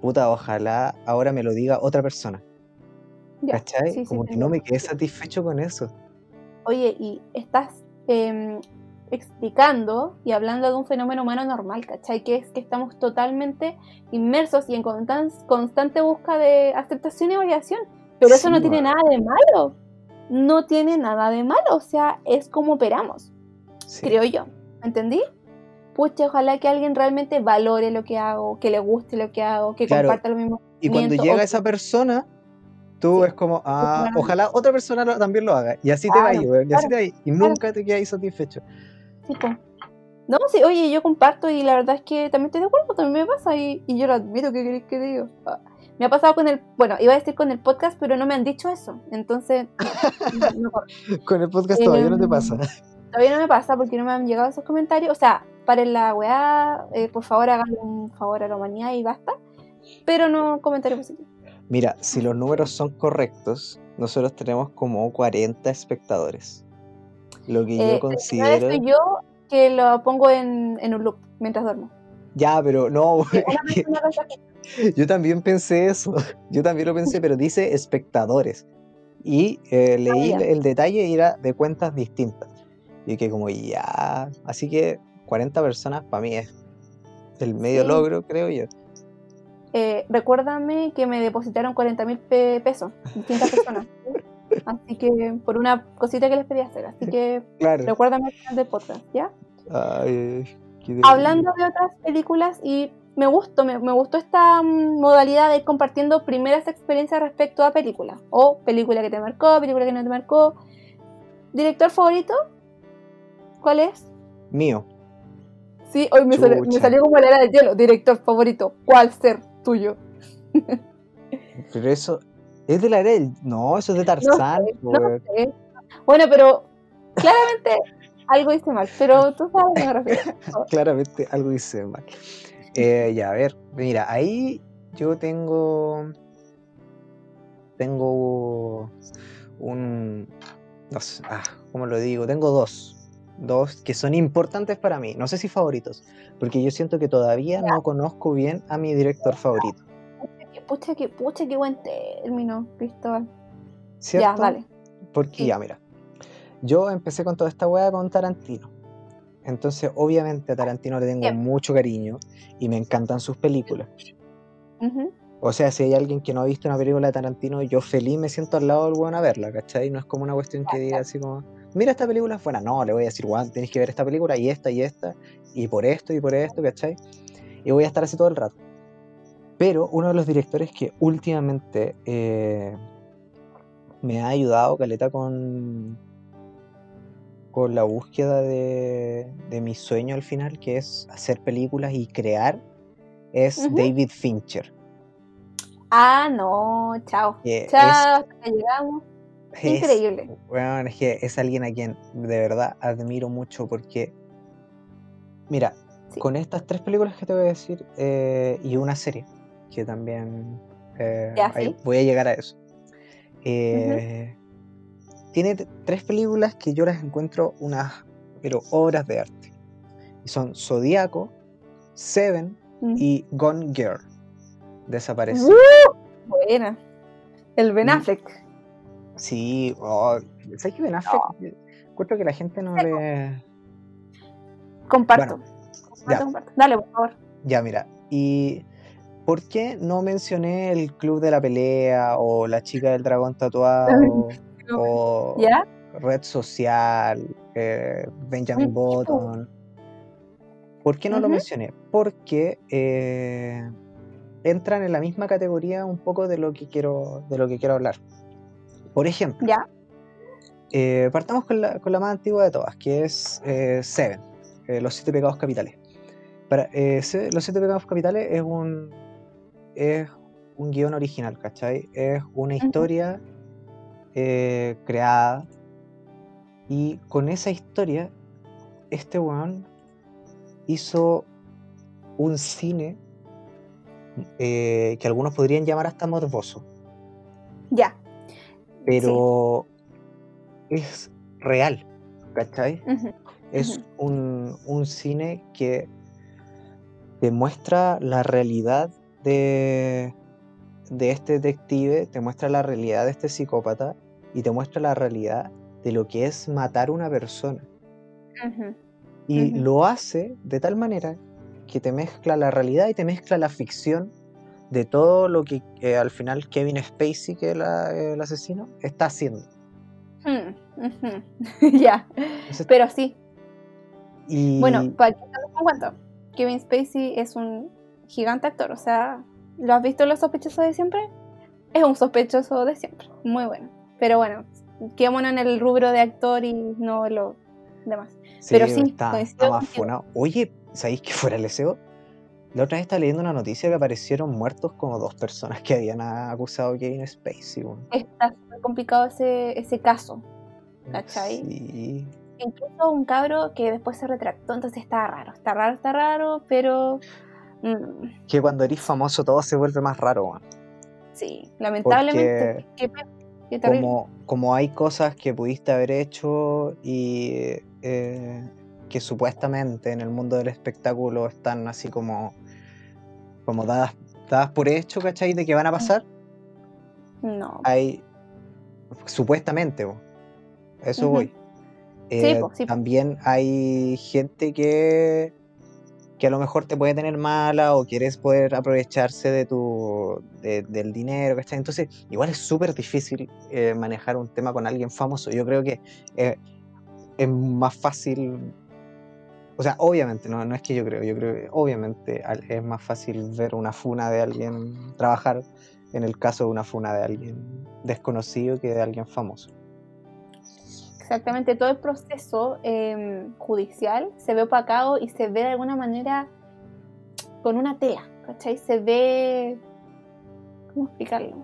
puta, ojalá ahora me lo diga otra persona. Ya, ¿Cachai? sí, Como que no me quedé satisfecho con eso. Oye, y estás em, explicando y hablando de un fenómeno humano normal, ¿cachai? Que es que estamos totalmente inmersos y en constan- constante busca de aceptación y validación. Pero eso Sí, no tiene nada de malo. No tiene nada de malo. O sea, es como operamos, Sí. creo yo. ¿Me entendí? Pucha, ojalá que alguien realmente valore lo que hago, que le guste lo que hago, que Claro, comparta lo mismo. Y cuando llega o esa persona, tú Sí. es como, ah, ojalá otra persona lo- también lo haga. Y así te va, Claro, weón, y así claro, te va, y claro. nunca te quedas satisfecho. Sí. No, sí, oye, yo comparto y la verdad es que también estoy de acuerdo, también me pasa y, y yo lo admito, ¿qué queréis que diga? Ah, Me ha pasado con el, bueno, iba a decir con el podcast, pero no me han dicho eso, entonces (laughs) no, no. Con el podcast todavía no te Em, pasa. Todavía no me pasa porque no me han llegado esos comentarios, o sea, paren la weá, eh, por favor hagan un favor a la humanidad y basta, pero no comentarios positivos. Mira, si los números son correctos, nosotros tenemos como 40 espectadores. Lo que yo Eh, considero. soy yo que lo pongo en, en un loop mientras duermo. Ya, pero no, (laughs) yo también pensé eso. (laughs) Yo también lo pensé, pero dice espectadores. Y eh, leí Ah, ya. el detalle y era de cuentas distintas. Y que como ya. Así que 40 personas para mí es el medio Sí. logro, creo yo. eh, recuérdame que me depositaron 40 mil pesos, distintas personas. ¿sí? (laughs) Así que, por una cosita que les pedí hacer. Así que, (laughs) Claro. recuérdame al final del podcast, ¿ya? Ay, qué Hablando de otras películas, y me gustó, me, me gustó esta mm, modalidad de ir compartiendo primeras experiencias respecto a películas. O película que te marcó, película que no te marcó. ¿Director favorito? ¿Cuál es? Mío. Sí, hoy me, salió- me salió como la era del hielo. Director favorito. ¿Cuál ser tuyo? (laughs) Pero eso. ¿Es de la era del.? No, eso es de No Tarzán. sé, no weón. sé. Bueno, pero claramente algo hice mal, pero tú sabes a qué me refiero. (laughs) Claramente algo hice mal. Eh, ya, a ver, mira, ahí yo tengo. Tengo un. No sé, ah, ¿cómo lo digo? Tengo dos. Dos que son importantes para mí. No sé si favoritos, porque yo siento que todavía no conozco bien a mi director favorito. Pucha, que- Pucha, que, buen término, Cristóbal. ¿Cierto? Ya, dale. Porque Sí. ya, mira. Yo empecé con toda esta weá con Tarantino. Entonces, obviamente, a Tarantino le tengo mucho cariño y me encantan sus películas. O sea, si hay alguien que no ha visto una película de Tarantino, yo feliz me siento al lado del weón a verla, ¿cachai? No es como una cuestión que diga así como, mira esta película es buena. No, le voy a decir, weón, tenés que ver esta película y esta y esta, y por esto y por esto, ¿cachai? Y voy a estar así todo el rato. Pero uno de los directores que últimamente eh, me ha ayudado, Caleta, con, con la búsqueda de, de mi sueño al final, que es hacer películas y crear, es. David Fincher. Ah, no, chao. que es- Chao, hasta llegamos. Es- Increíble. weón, es que es alguien a quien de verdad admiro mucho porque, mira, Sí. con estas tres películas que te voy a decir eh, y una serie, que también eh, Ya, ahí sí. voy a llegar a eso. eh, Tiene tres películas que yo las encuentro unas, pero obras de arte. Y son Zodíaco, Seven Mm. y Gone Girl. Desaparece. ¡Uh! Buena. El Ben Mm. Affleck. Sí, oh, ¿sabes que Ben Affleck? Encuentro que la gente no le. Comparto. Bueno, Comparto. Dale, por favor. Ya, mira. ¿Y por qué no mencioné el club de la pelea o la chica del dragón tatuado (laughs) o ¿Ya? red social, eh, Benjamin Button? ¿Por qué no lo mencioné? Porque eh, entran en la misma categoría un poco de lo que quiero, de lo que quiero hablar. Por ejemplo, ¿Ya? Eh, partamos con la, con la más antigua de todas, que es eh, Seven, eh, Los Siete Pecados Capitales. Para, los Siete Pecados Capitales es un, es un guion original, ¿cachai? Es una historia creada y con esa historia este weón hizo un cine que algunos podrían llamar hasta morboso. Ya. Pero es real, ¿cachai? Es un, un cine que te muestra la realidad de, de este detective, te muestra la realidad de este psicópata y te muestra la realidad de lo que es matar a una persona. Y lo hace de tal manera que te mezcla la realidad y te mezcla la ficción de todo lo que eh, al final Kevin Spacey, que es la- el asesino, está haciendo. Mm, ujú. (laughs) Ya. Pero sí. y Bueno, para que te en cuenta, Kevin Spacey es un gigante actor. O sea, ¿lo has visto en Los Sospechosos de Siempre? Es un sospechoso de siempre. Muy bueno. Pero bueno, quedémonos en el rubro de actor y no lo demás. sí, pero sí, está, está más. Oye, ¿sabéis que fuera el SEO? La otra vez estaba leyendo una noticia que aparecieron muertos como dos personas que habían acusado a Kevin Spacey. weón. Está súper complicado ese, ese caso. ¿Cachai? Sí. Incluso un cabro que después se retractó, entonces está raro. Está raro, está raro, pero... mm, Que cuando eres famoso todo se vuelve más raro, weón. sí, lamentablemente. Terrible. como, como hay cosas que pudiste haber hecho y eh, que supuestamente en el mundo del espectáculo están así como, como dadas, dadas por hecho, ¿cachai? De que van a pasar, No. hay supuestamente, eso voy. Eh, sí, po. También hay gente que, que a lo mejor te puede tener mala o quieres poder aprovecharse de tu de- del dinero, ¿cachai? Entonces, igual es súper difícil eh, manejar un tema con alguien famoso. Yo creo que eh, es más fácil, o sea, obviamente, no, no es que yo creo, yo creo que obviamente es más fácil ver una funa de alguien trabajar en el caso de una funa de alguien desconocido que de alguien famoso. Exactamente, todo el proceso eh, judicial se ve opacado y se ve de alguna manera con una tela, ¿cachai? Se ve... ¿Cómo explicarlo?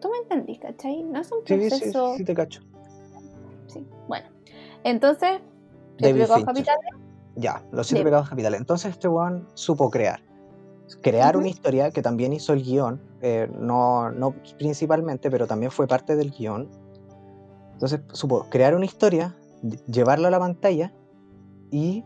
Tú me entendís, ¿cachai? No es un Sí, sí, proceso... sí te cacho. sí. Bueno, entonces, David Pecados. Capitales, Ya, los siete Dime. pecados capitales. Entonces este weón supo crear. Crear Ujú. una historia que también hizo el guion, eh, no, no principalmente, pero también fue parte del guion. Entonces supo crear una historia, ll- llevarla a la pantalla y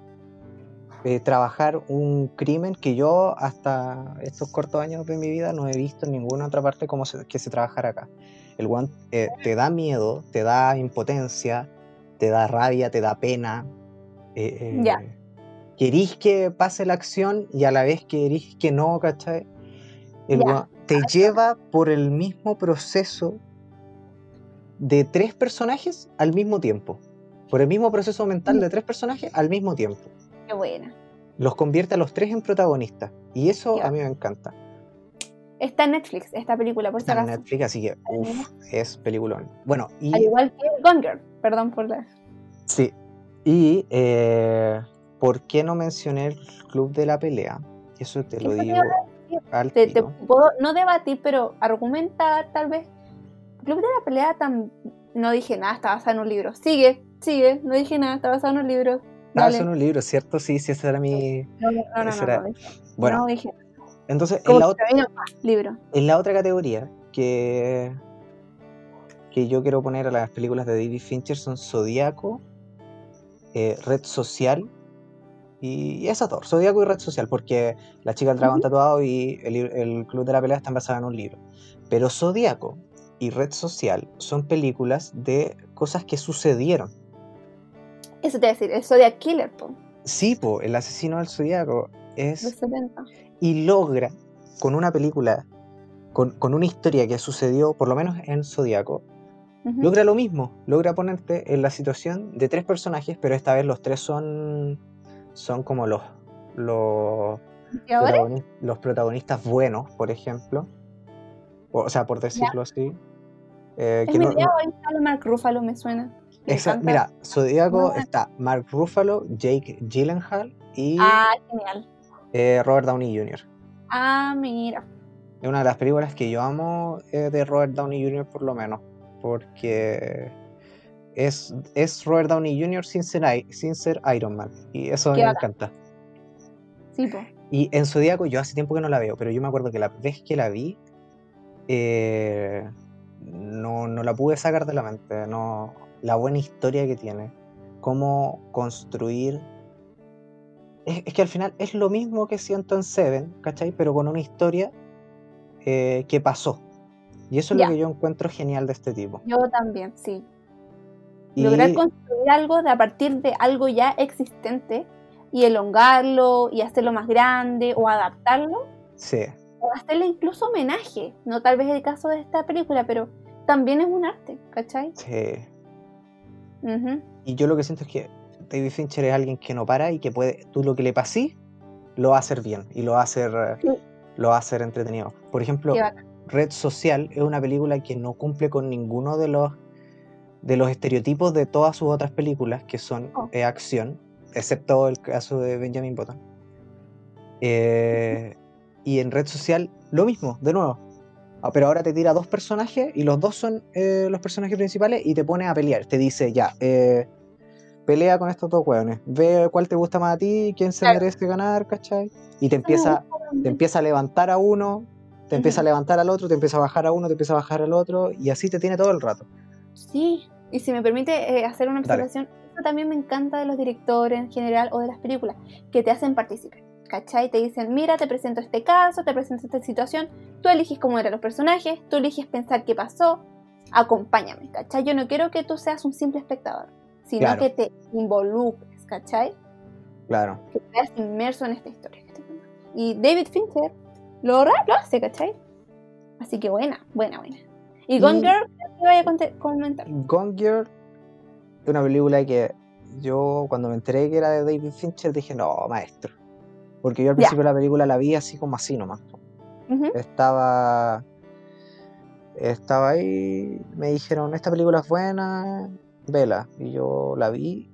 eh, trabajar un crimen que yo hasta estos cortos años de mi vida no he visto en ninguna otra parte como se- que se trabajara acá. El one te da miedo, te da impotencia, te da rabia, te da pena. Eh, Ya. eh, Querís que pase la acción y a la vez querís que no, ¿cachai? El te lleva por el mismo proceso de tres personajes al mismo tiempo. Por el mismo proceso mental de tres personajes al mismo tiempo. qué buena. Los convierte a los tres en protagonistas. Y eso a mí me encanta. Está en Netflix esta película, por si Está en acaso. Netflix, así que, uff, es peliculón. Bueno, Al igual que Gone Girl, perdón por la... Sí. Y eh, ¿por qué no mencioné el Club de la Pelea? Eso te lo Eso digo al te, puedo no debatir, pero argumentar tal vez. Club de la pelea tam- no dije nada, está basado en un libro. Sigue, sigue, no dije nada, está basado en un libro. Ah, Dale. son un libro, ¿cierto? Sí, sí, ese era mi... No, no, no, no, no, era- no dije, Bueno, no dije. entonces, en la, que ot- se me vino más, libro. en la otra categoría que, que yo quiero poner a las películas de David Fincher son Zodíaco, eh, Red Social y esas dos, Zodíaco y Red Social, porque La chica del dragón Ujú. tatuado y el, el Club de la Pelea están basadas en un libro. Pero Zodíaco y Red Social son películas de cosas que sucedieron. Eso te iba a decir, el Zodiac Killer, po, Sí, po, el asesino del Zodíaco de es 70. y logra con una película, con, con una historia que sucedió, por lo menos en Zodíaco, Logra lo mismo, logra ponerte en la situación de tres personajes, pero esta vez los tres son, son como los, los, ¿Y ahora? protagoni- los protagonistas buenos, por ejemplo, o, o sea, por decirlo así. eh, Es que mi no- idea, no- Mark Ruffalo, me suena. Me esa- encanta. mira, Zodíaco bueno. está Mark Ruffalo, Jake Gyllenhaal y Ah, genial. eh, Robert Downey Jr. Ah, mira. Es una de las películas que yo amo eh, de Robert Downey Jr. por lo menos, porque es, es Robert Downey Jr. sin ser, I- sin ser Iron Man, y eso me bacán. encanta. Sí. Y en Zodíaco yo hace tiempo que no la veo, pero yo me acuerdo que la vez que la vi, eh, no, no la pude sacar de la mente. No, la buena historia que tiene. Cómo construir. Es, es que al final es lo mismo que Siento en Seven, ¿cachai? Pero con una historia eh, que pasó. Y eso es lo que yo encuentro genial de este tipo. Yo también, sí. Y Lograr construir algo de a partir de algo ya existente y elongarlo y hacerlo más grande o adaptarlo sí, o hacerle incluso homenaje. No tal vez el caso de esta película, pero también es un arte, ¿cachai? sí. Y yo lo que siento es que David Fincher es alguien que no para y que puede, tú lo que le pasís, lo va a hacer bien y lo va a hacer, Sí. lo va a hacer entretenido. Por ejemplo. Red Social es una película que no cumple con ninguno de los de los estereotipos de todas sus otras películas que son Oh. eh, acción, excepto el caso de Benjamin Button. Eh, y en Red Social lo mismo, de nuevo. Ah, Pero ahora te tira dos personajes y los dos son eh, los personajes principales y te pone a pelear. Te dice, ya, eh, pelea con estos dos hueones. Ve cuál te gusta más a ti, quién se merece ganar, ¿cachai? Y te me empieza, te empieza a levantar a uno, te empieza a levantar al otro, te empieza a bajar a uno, te empieza a bajar al otro, y así te tiene todo el rato. Sí, y si me permite eh, hacer una Dale. observación, eso también me encanta de los directores en general o de las películas, que te hacen participar. ¿Cachai? Te dicen, mira, te presento este caso, te presento esta situación, tú eliges cómo eran los personajes, tú eliges pensar qué pasó, acompáñame, ¿cachai? Yo no quiero que tú seas un simple espectador, sino Claro. que te involucres, ¿cachai? Claro. Que seas inmerso en esta historia. Y David Fincher lo, lo hace, ¿cachai? Así que buena, buena, buena. Y Gone Y- Girl, ¿qué vaya a comentar? Gone Girl es una película que yo cuando me enteré que era de David Fincher dije, no, maestro. Porque yo al principio de la película la vi así como así nomás. Ujú. Estaba. Estaba ahí, me dijeron, esta película es buena, vela. Y yo la vi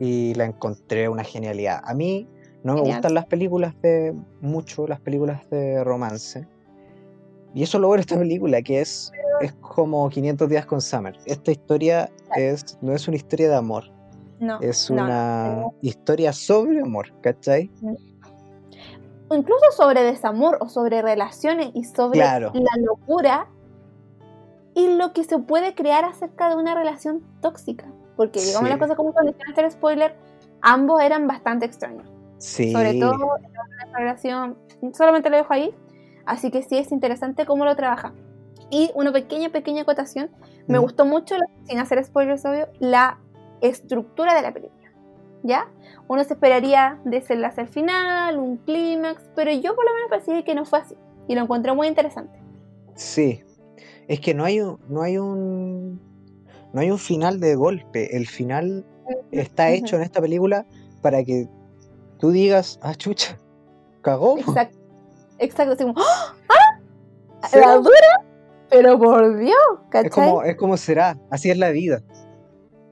y la encontré una genialidad. A mí no me Genial. gustan las películas de mucho, las películas de romance. Y eso es lo bueno de esta película, que es, es como 500 días con Summer. Esta historia es, no es una historia de amor, No, es no, no, una no. historia sobre amor, ¿cachai? O incluso sobre desamor o sobre relaciones y sobre Claro. la locura y lo que se puede crear acerca de una relación tóxica. Porque digamos Sí. las cosas como sin hacer spoiler, ambos eran bastante extraños. Sí. Sobre todo en esa relación, solamente lo dejo ahí. Así que sí es interesante cómo lo trabaja. Y una pequeña, pequeña acotación. Me Ujú. gustó mucho, la- sin hacer spoilers, obvio, la estructura de la película. ¿Ya? Uno se esperaría desenlace al final, un clímax, pero yo por lo menos percibí que no fue así. Y lo encontré muy interesante. Sí, es que no hay un, no hay un, no hay un final de golpe. El final está hecho en esta película para que tú digas, ah, chucha, cagó. po". Exacto. Exacto, así como, ¡Ah! ¡Ah! ¿Será? La dura, pero por Dios, ¿cachai? Es como, es como será, así es la vida.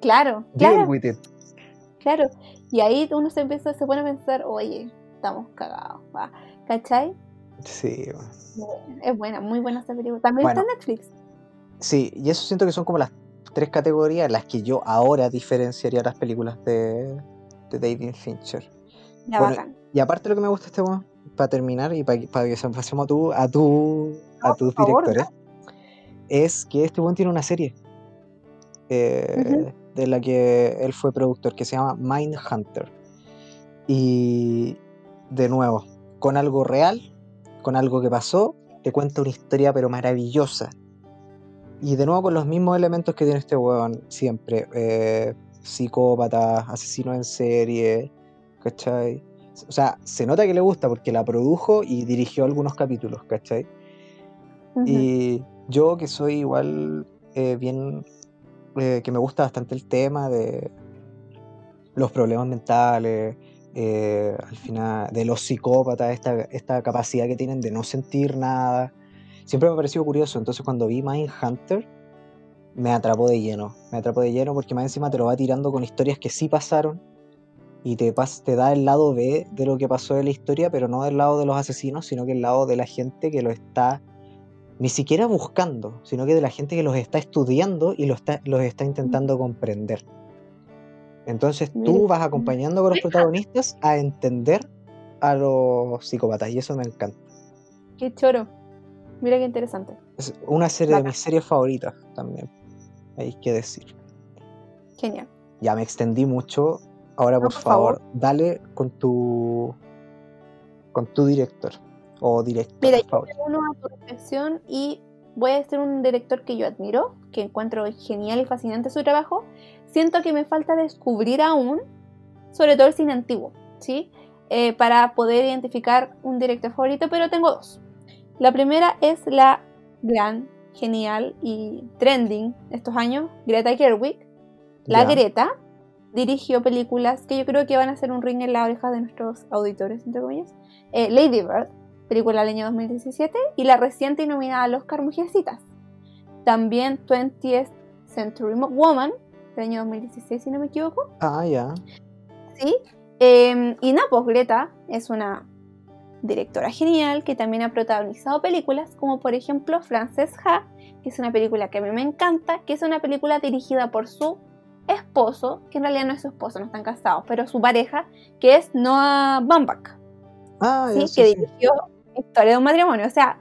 Claro, Deal claro. with it. Claro, y ahí uno se empieza, se pone a pensar, oye, estamos cagados, va. ¿cachai? Sí, Es buena, muy buena esta película. También Bueno. está en Netflix. sí, y eso siento que son como las tres categorías en las que yo ahora diferenciaría las películas de, de David Fincher. Ya Bueno, bacán. Y aparte lo que me gusta este weón, para terminar y para que, para que pasemos a, tu, a, tu, a tus favor, directores, es que este weón tiene una serie eh, de la que él fue productor, que se llama Mindhunter. Y de nuevo, con algo real, con algo que pasó, te cuenta una historia pero maravillosa. Y de nuevo con los mismos elementos que tiene este weón siempre. eh, psicópata, asesino en serie, ¿cachai? O sea, se nota que le gusta porque la produjo y dirigió algunos capítulos, ¿cachai? Y yo que soy igual eh, bien, eh, que me gusta bastante el tema de los problemas mentales, eh, al final, de los psicópatas, esta, esta capacidad que tienen de no sentir nada. Siempre me ha parecido curioso, entonces cuando vi Mindhunter me atrapó de lleno, me atrapó de lleno porque más encima te lo va tirando con historias que sí pasaron y te, pas- te da el lado B de lo que pasó de la historia, pero no del lado de los asesinos, sino que el lado de la gente que lo está ni siquiera buscando, sino que de la gente que los está estudiando y los está, los está intentando comprender. Entonces tú vas acompañando con los protagonistas a entender a los psicópatas y eso me encanta. Qué choro. Mira qué interesante. Es una serie de mis series favoritas también. Hay que decir. Genial. Ya me extendí mucho. Ahora, No, por por favor, dale con tu con tu director o director Mira, yo uno a tu y voy a ser un director que yo admiro, que encuentro genial y fascinante su trabajo. Siento que me falta descubrir aún, sobre todo el cine antiguo, ¿sí? Eh, para poder identificar un director favorito, pero tengo dos. La primera es la gran, genial y trending estos años, Greta Gerwig. La. Greta dirigió películas que yo creo que van a ser un ring en la oreja de nuestros auditores, entre comillas. Eh, Lady Bird, película del año 2017, y la reciente nominada al Oscar Mujercitas. También 20th Century Woman, del año 2016, si no me equivoco. Ah, ya. ¿sí? Eh, y Napos Greta es una directora genial que también ha protagonizado películas como por ejemplo Frances Ha, que es una película que a mí me encanta, que es una película dirigida por su esposo, que en realidad no es su esposo, no están casados, pero su pareja, que es Noah Baumbach, Ah, ¿sí? que dirigió Historia de un matrimonio. O sea,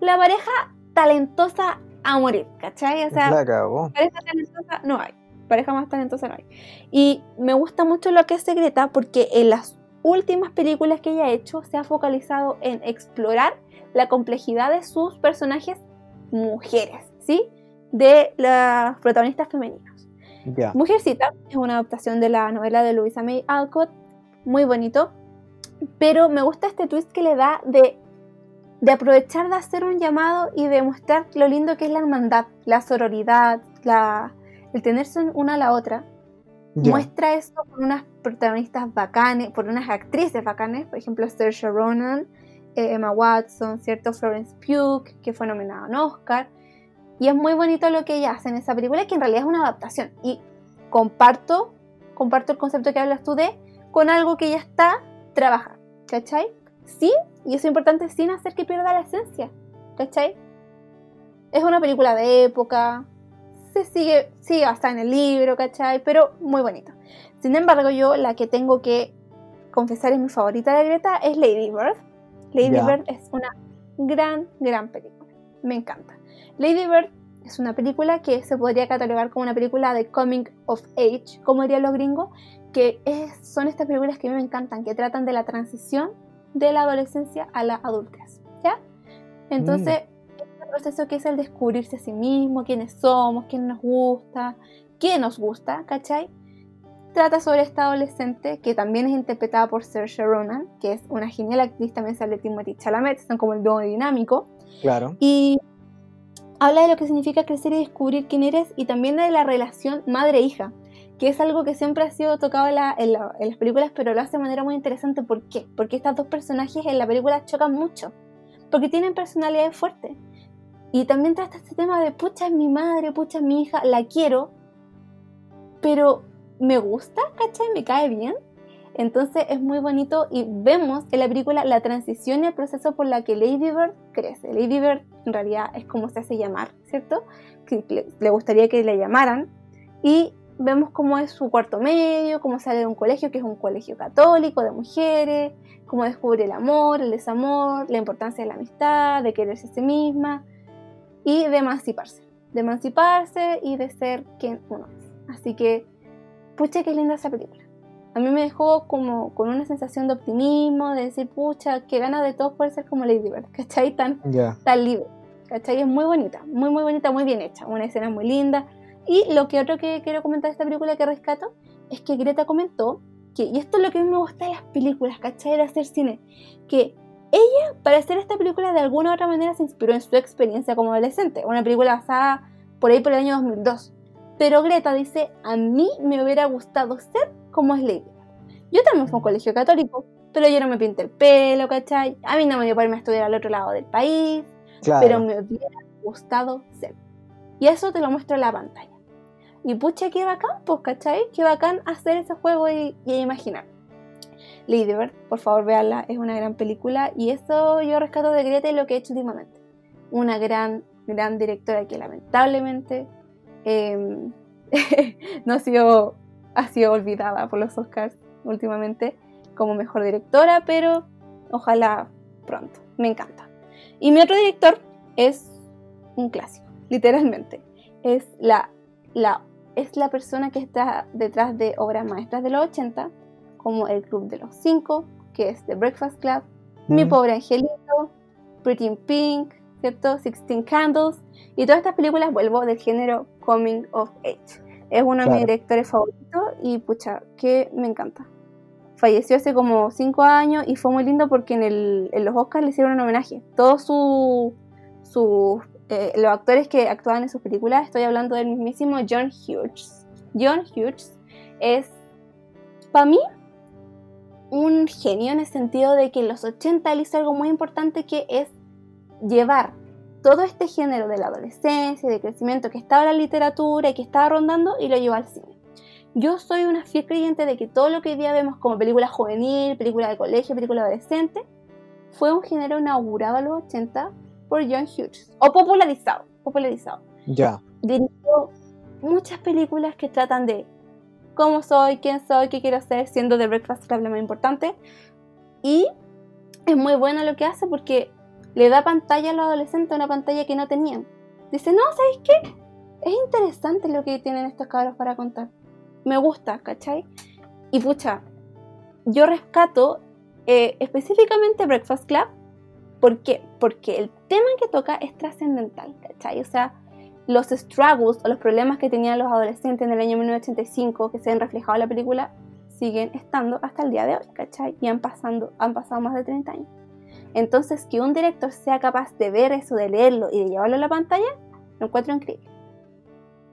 la pareja talentosa a morir, ¿cachai? O sea, pareja talentosa no hay. Pareja más talentosa no hay. Y me gusta mucho lo que es Secreta porque en las últimas películas que ella ha hecho se ha focalizado en explorar la complejidad de sus personajes mujeres, ¿sí? De las protagonistas femeninas. Mujercita es una adaptación de la novela de Louisa May Alcott, muy bonito, pero me gusta este twist que le da de, de aprovechar de hacer un llamado y de mostrar lo lindo que es la hermandad, la sororidad, la, el tenerse una a la otra. Muestra eso por unas protagonistas bacanes, por unas actrices bacanes, por ejemplo Saoirse Ronan, eh, Emma Watson, cierto Florence Pugh, que fue nominada a un Oscar. Y es muy bonito lo que ella hace en esa película, que en realidad es una adaptación. Y comparto, comparto el concepto que hablas tú de con algo que ya está trabajando, ¿cachai? Sí, y eso es importante, sin hacer que pierda la esencia, ¿cachai? Es una película de época, se sigue, sigue basada en el libro, ¿cachai? Pero muy bonita. Sin embargo, yo la que tengo que confesar es mi favorita de Greta es Lady Bird. Lady. Bird es una gran, gran película. Me encanta. Lady Bird es una película que se podría catalogar como una película de coming of age, como dirían los gringos, que es- son estas películas que a mí me encantan, que tratan de la transición de la adolescencia a la adultez, ¿ya? Entonces, este proceso que es el descubrirse a sí mismo, quiénes somos, quién nos gusta, qué nos gusta, ¿cachai? Trata sobre esta adolescente que también es interpretada por Saoirse Ronan, que es una genial actriz, también sale Timothy Chalamet, son como el dúo dinámico, Claro. y habla de lo que significa crecer y descubrir quién eres y también de la relación madre-hija, que es algo que siempre ha sido tocado en, la- en la- en las películas, pero lo hace de manera muy interesante. ¿Por qué? Porque estos dos personajes en la película chocan mucho, porque tienen personalidades fuertes. Y también trata este tema de, pucha, es mi madre, pucha, es mi hija, la quiero, pero me gusta, ¿cachai? Me cae bien. Entonces es muy bonito y vemos en la película la transición y el proceso por la que Lady Bird crece. Lady Bird en realidad es como se hace llamar, ¿cierto? Que le, gustaría que le llamaran. Y vemos cómo es su cuarto medio, cómo sale de un colegio que es un colegio católico de mujeres, cómo descubre el amor, el desamor, la importancia de la amistad, de quererse a sí misma y de emanciparse. De emanciparse y de ser quien uno es. Así que, pucha, qué linda esa película a mí me dejó como con una sensación de optimismo, de decir, pucha, que gana de todos poder ser como Lady Bird, (laughs) ¿cachai? Tan, Ya. tan libre, ¿cachai? Es muy bonita, muy, muy bonita, muy bien hecha, una escena muy linda. Y lo que otro que quiero comentar de esta película que rescato es que Greta comentó que, y esto es lo que a mí me gusta de las películas, ¿cachai? De hacer cine, que ella para hacer esta película de alguna u otra manera se inspiró en su experiencia como adolescente, una película basada por ahí por el año 2002. Pero Greta dice, a mí me hubiera gustado ser como es Bird. Yo también fui a un colegio católico, pero yo no me pinté el pelo, ¿cachai? A mí no me dio para irme a estudiar al otro lado del país, Claro. pero me hubiera gustado ser. Y eso te lo muestro en la pantalla. Y pucha, qué bacán, pues, ¿cachai? Qué bacán hacer ese juego y, y imaginar. Lady Bird, por favor, véanla, es una gran película y eso yo rescato de Greta y lo que he hecho últimamente. Una gran, gran directora que lamentablemente eh, (laughs) no ha sido, ha sido olvidada por los Oscars últimamente como mejor directora, pero ojalá pronto. Me encanta. Y mi otro director es un clásico, literalmente. Es la, la, es la persona que está detrás de obras maestras de los 80, como El Club de los Cinco, que es The Breakfast Club, Mi Mm. Pobre Angelito, Pretty in Pink, ¿cierto? Sixteen Candles, y todas estas películas vuelvo del género Coming of Age. Es uno de mis directores favoritos y pucha, que me encanta. Falleció hace como 5 años y fue muy lindo porque en, el- en los Oscars le hicieron un homenaje. Todos su, sus, eh, los actores que actuaban en sus películas, estoy hablando del mismísimo John Hughes. John Hughes es, para mí, un genio en el sentido de que en los 80 él hizo algo muy importante que es llevar todo este género de la adolescencia, de crecimiento que estaba en la literatura y que estaba rondando y lo llevó al cine. Yo soy una fiel creyente de que todo lo que hoy día vemos como película juvenil, película de colegio, película adolescente, fue un género inaugurado en los 80 por John Hughes, o popularizado, popularizado. Ya. Dirigió muchas películas que tratan de cómo soy, quién soy, qué quiero ser, siendo The Breakfast Club la más importante. Y es muy bueno lo que hace porque le da pantalla a los adolescentes, una pantalla que no tenían. Dice, no, ¿sabéis qué? Es interesante lo que tienen estos cabros para contar. Me gusta, ¿cachai? Y pucha, yo rescato eh, específicamente Breakfast Club. ¿Por qué? Porque el tema que toca es trascendental, ¿cachai? O sea, los struggles o los problemas que tenían los adolescentes en el año 1985 que se han reflejado en la película siguen estando hasta el día de hoy, ¿cachai? Y han, pasando, han pasado más de 30 años. Entonces, que un director sea capaz de ver eso, de leerlo y de llevarlo a la pantalla, lo encuentro increíble.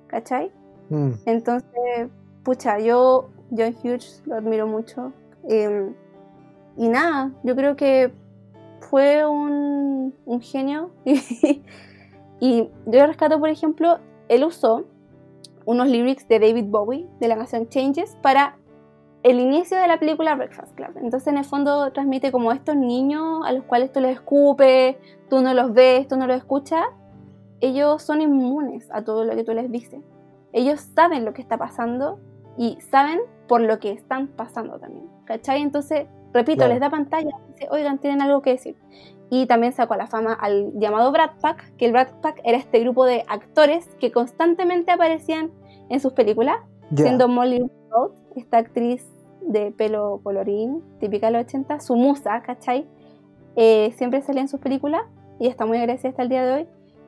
¿Cachai? Mm. Entonces, pucha, yo, John Hughes, lo admiro mucho. Eh, y nada, yo creo que fue un, un genio. (laughs) y yo rescato, por ejemplo, él usó unos lyrics de David Bowie de la canción Changes para el inicio de la película Breakfast Club. Entonces, en el fondo, transmite como estos niños a los cuales tú les escupes, tú no los ves, tú no los escuchas. Ellos son inmunes a todo lo que tú les dices. Ellos saben lo que está pasando y saben por lo que están pasando también. ¿Cachai? Entonces, repito, Claro. les da pantalla, dice, oigan, tienen algo que decir. Y también sacó a la fama al llamado Brad Pack, que el Brad Pack era este grupo de actores que constantemente aparecían en sus películas, Ya. siendo Molly Ringwald, esta actriz de pelo colorín, típica de los 80, su musa, ¿cachai? Eh, siempre salía en sus películas y está muy agradecida hasta el día de hoy.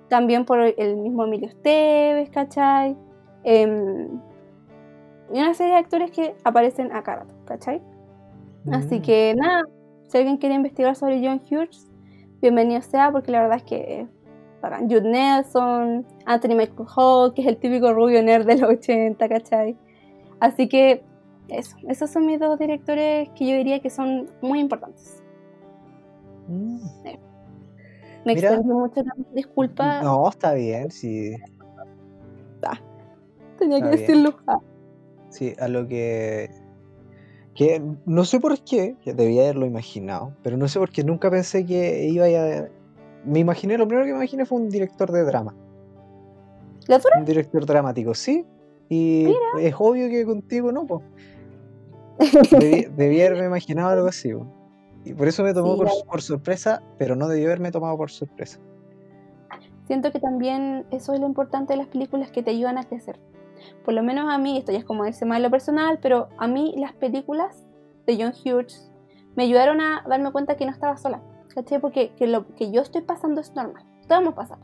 También por el mismo Emilio Esteves, ¿cachai? Em, y una serie de actores que aparecen a cada rato, ¿cachai? Así Mm. que nada, si alguien quiere investigar sobre John Hughes, bienvenido sea, porque la verdad es que bacán. Jude Nelson, Anthony Michael Hall, que es el típico rubio nerd de los 80, ¿cachai? Así que eso, esos son mis dos directores que yo diría que son muy importantes. Mm. Me Mira. extendí mucho, disculpa, No, está bien, sí. tenía que bien. decirlo. Ah, Sí, a lo que. Que no sé por qué, que debía haberlo imaginado, pero no sé por qué nunca pensé que iba a. Me imaginé, lo primero que me imaginé fue un director de drama. ¿La dura? Un director dramático, sí. Y es obvio que contigo no, pues. Debí, debí haberme imaginado algo así, po. Y por eso me tomó Sí, por, la- por sorpresa, pero no debió haberme tomado por sorpresa. Siento que también eso es lo importante de las películas que te ayudan a crecer. Por lo menos a mí, esto ya es como irse más lo personal, pero a mí las películas de John Hughes me ayudaron a darme cuenta que no estaba sola. ¿Cachai? Porque que lo que yo estoy pasando es normal. Todos hemos pasado.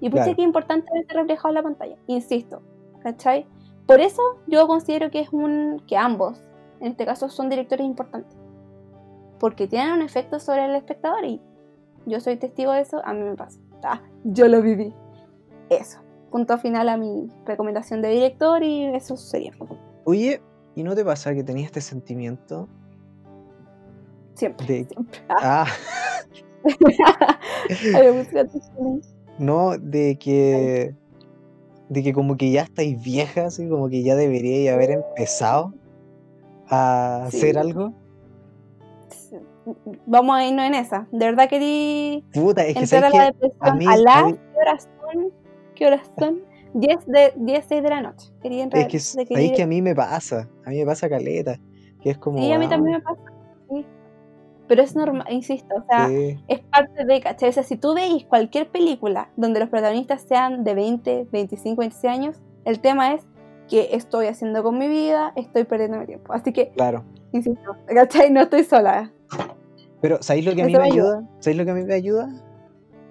Y pues Claro. que es importante verse reflejado en la pantalla. Insisto. ¿Cachai? Por eso yo considero que es un. que ambos, en este caso, son directores importantes. Porque tienen un efecto sobre el espectador y yo soy testigo de eso, a mí me pasa. Ah, yo lo viví. Eso. Punto final a mi recomendación de director y eso sería. Oye, ¿y no te pasa que tenías este sentimiento Siempre. de. siempre. Ah, (laughs) no, de que. De que como que ya estáis viejas, así como que ya deberíais haber empezado a Sí. hacer algo. Vamos a irnos en esa. De verdad querí Puta, es que entrar a la depresión. a mí- a las, a mí- ¿qué horas son? ¿Qué horas son? 10 de 10, 6 de la noche. Quería entrar. es que de querer- que a mí me pasa, a mí me pasa caleta, que es como Sí, a mí ah, también me pasa. Sí. Pero es normal, insisto, o sea, Sí, es parte de, ¿cachai? O sea, si tú veis cualquier película donde los protagonistas sean de 20, 25, 26 años, el tema es que estoy haciendo con mi vida, estoy perdiendo mi tiempo. Así que, claro. insisto, ¿cachai? No estoy sola. Pero ¿sabéis lo que a mí me ayuda. ayuda? ¿Sabéis lo que a mí me ayuda?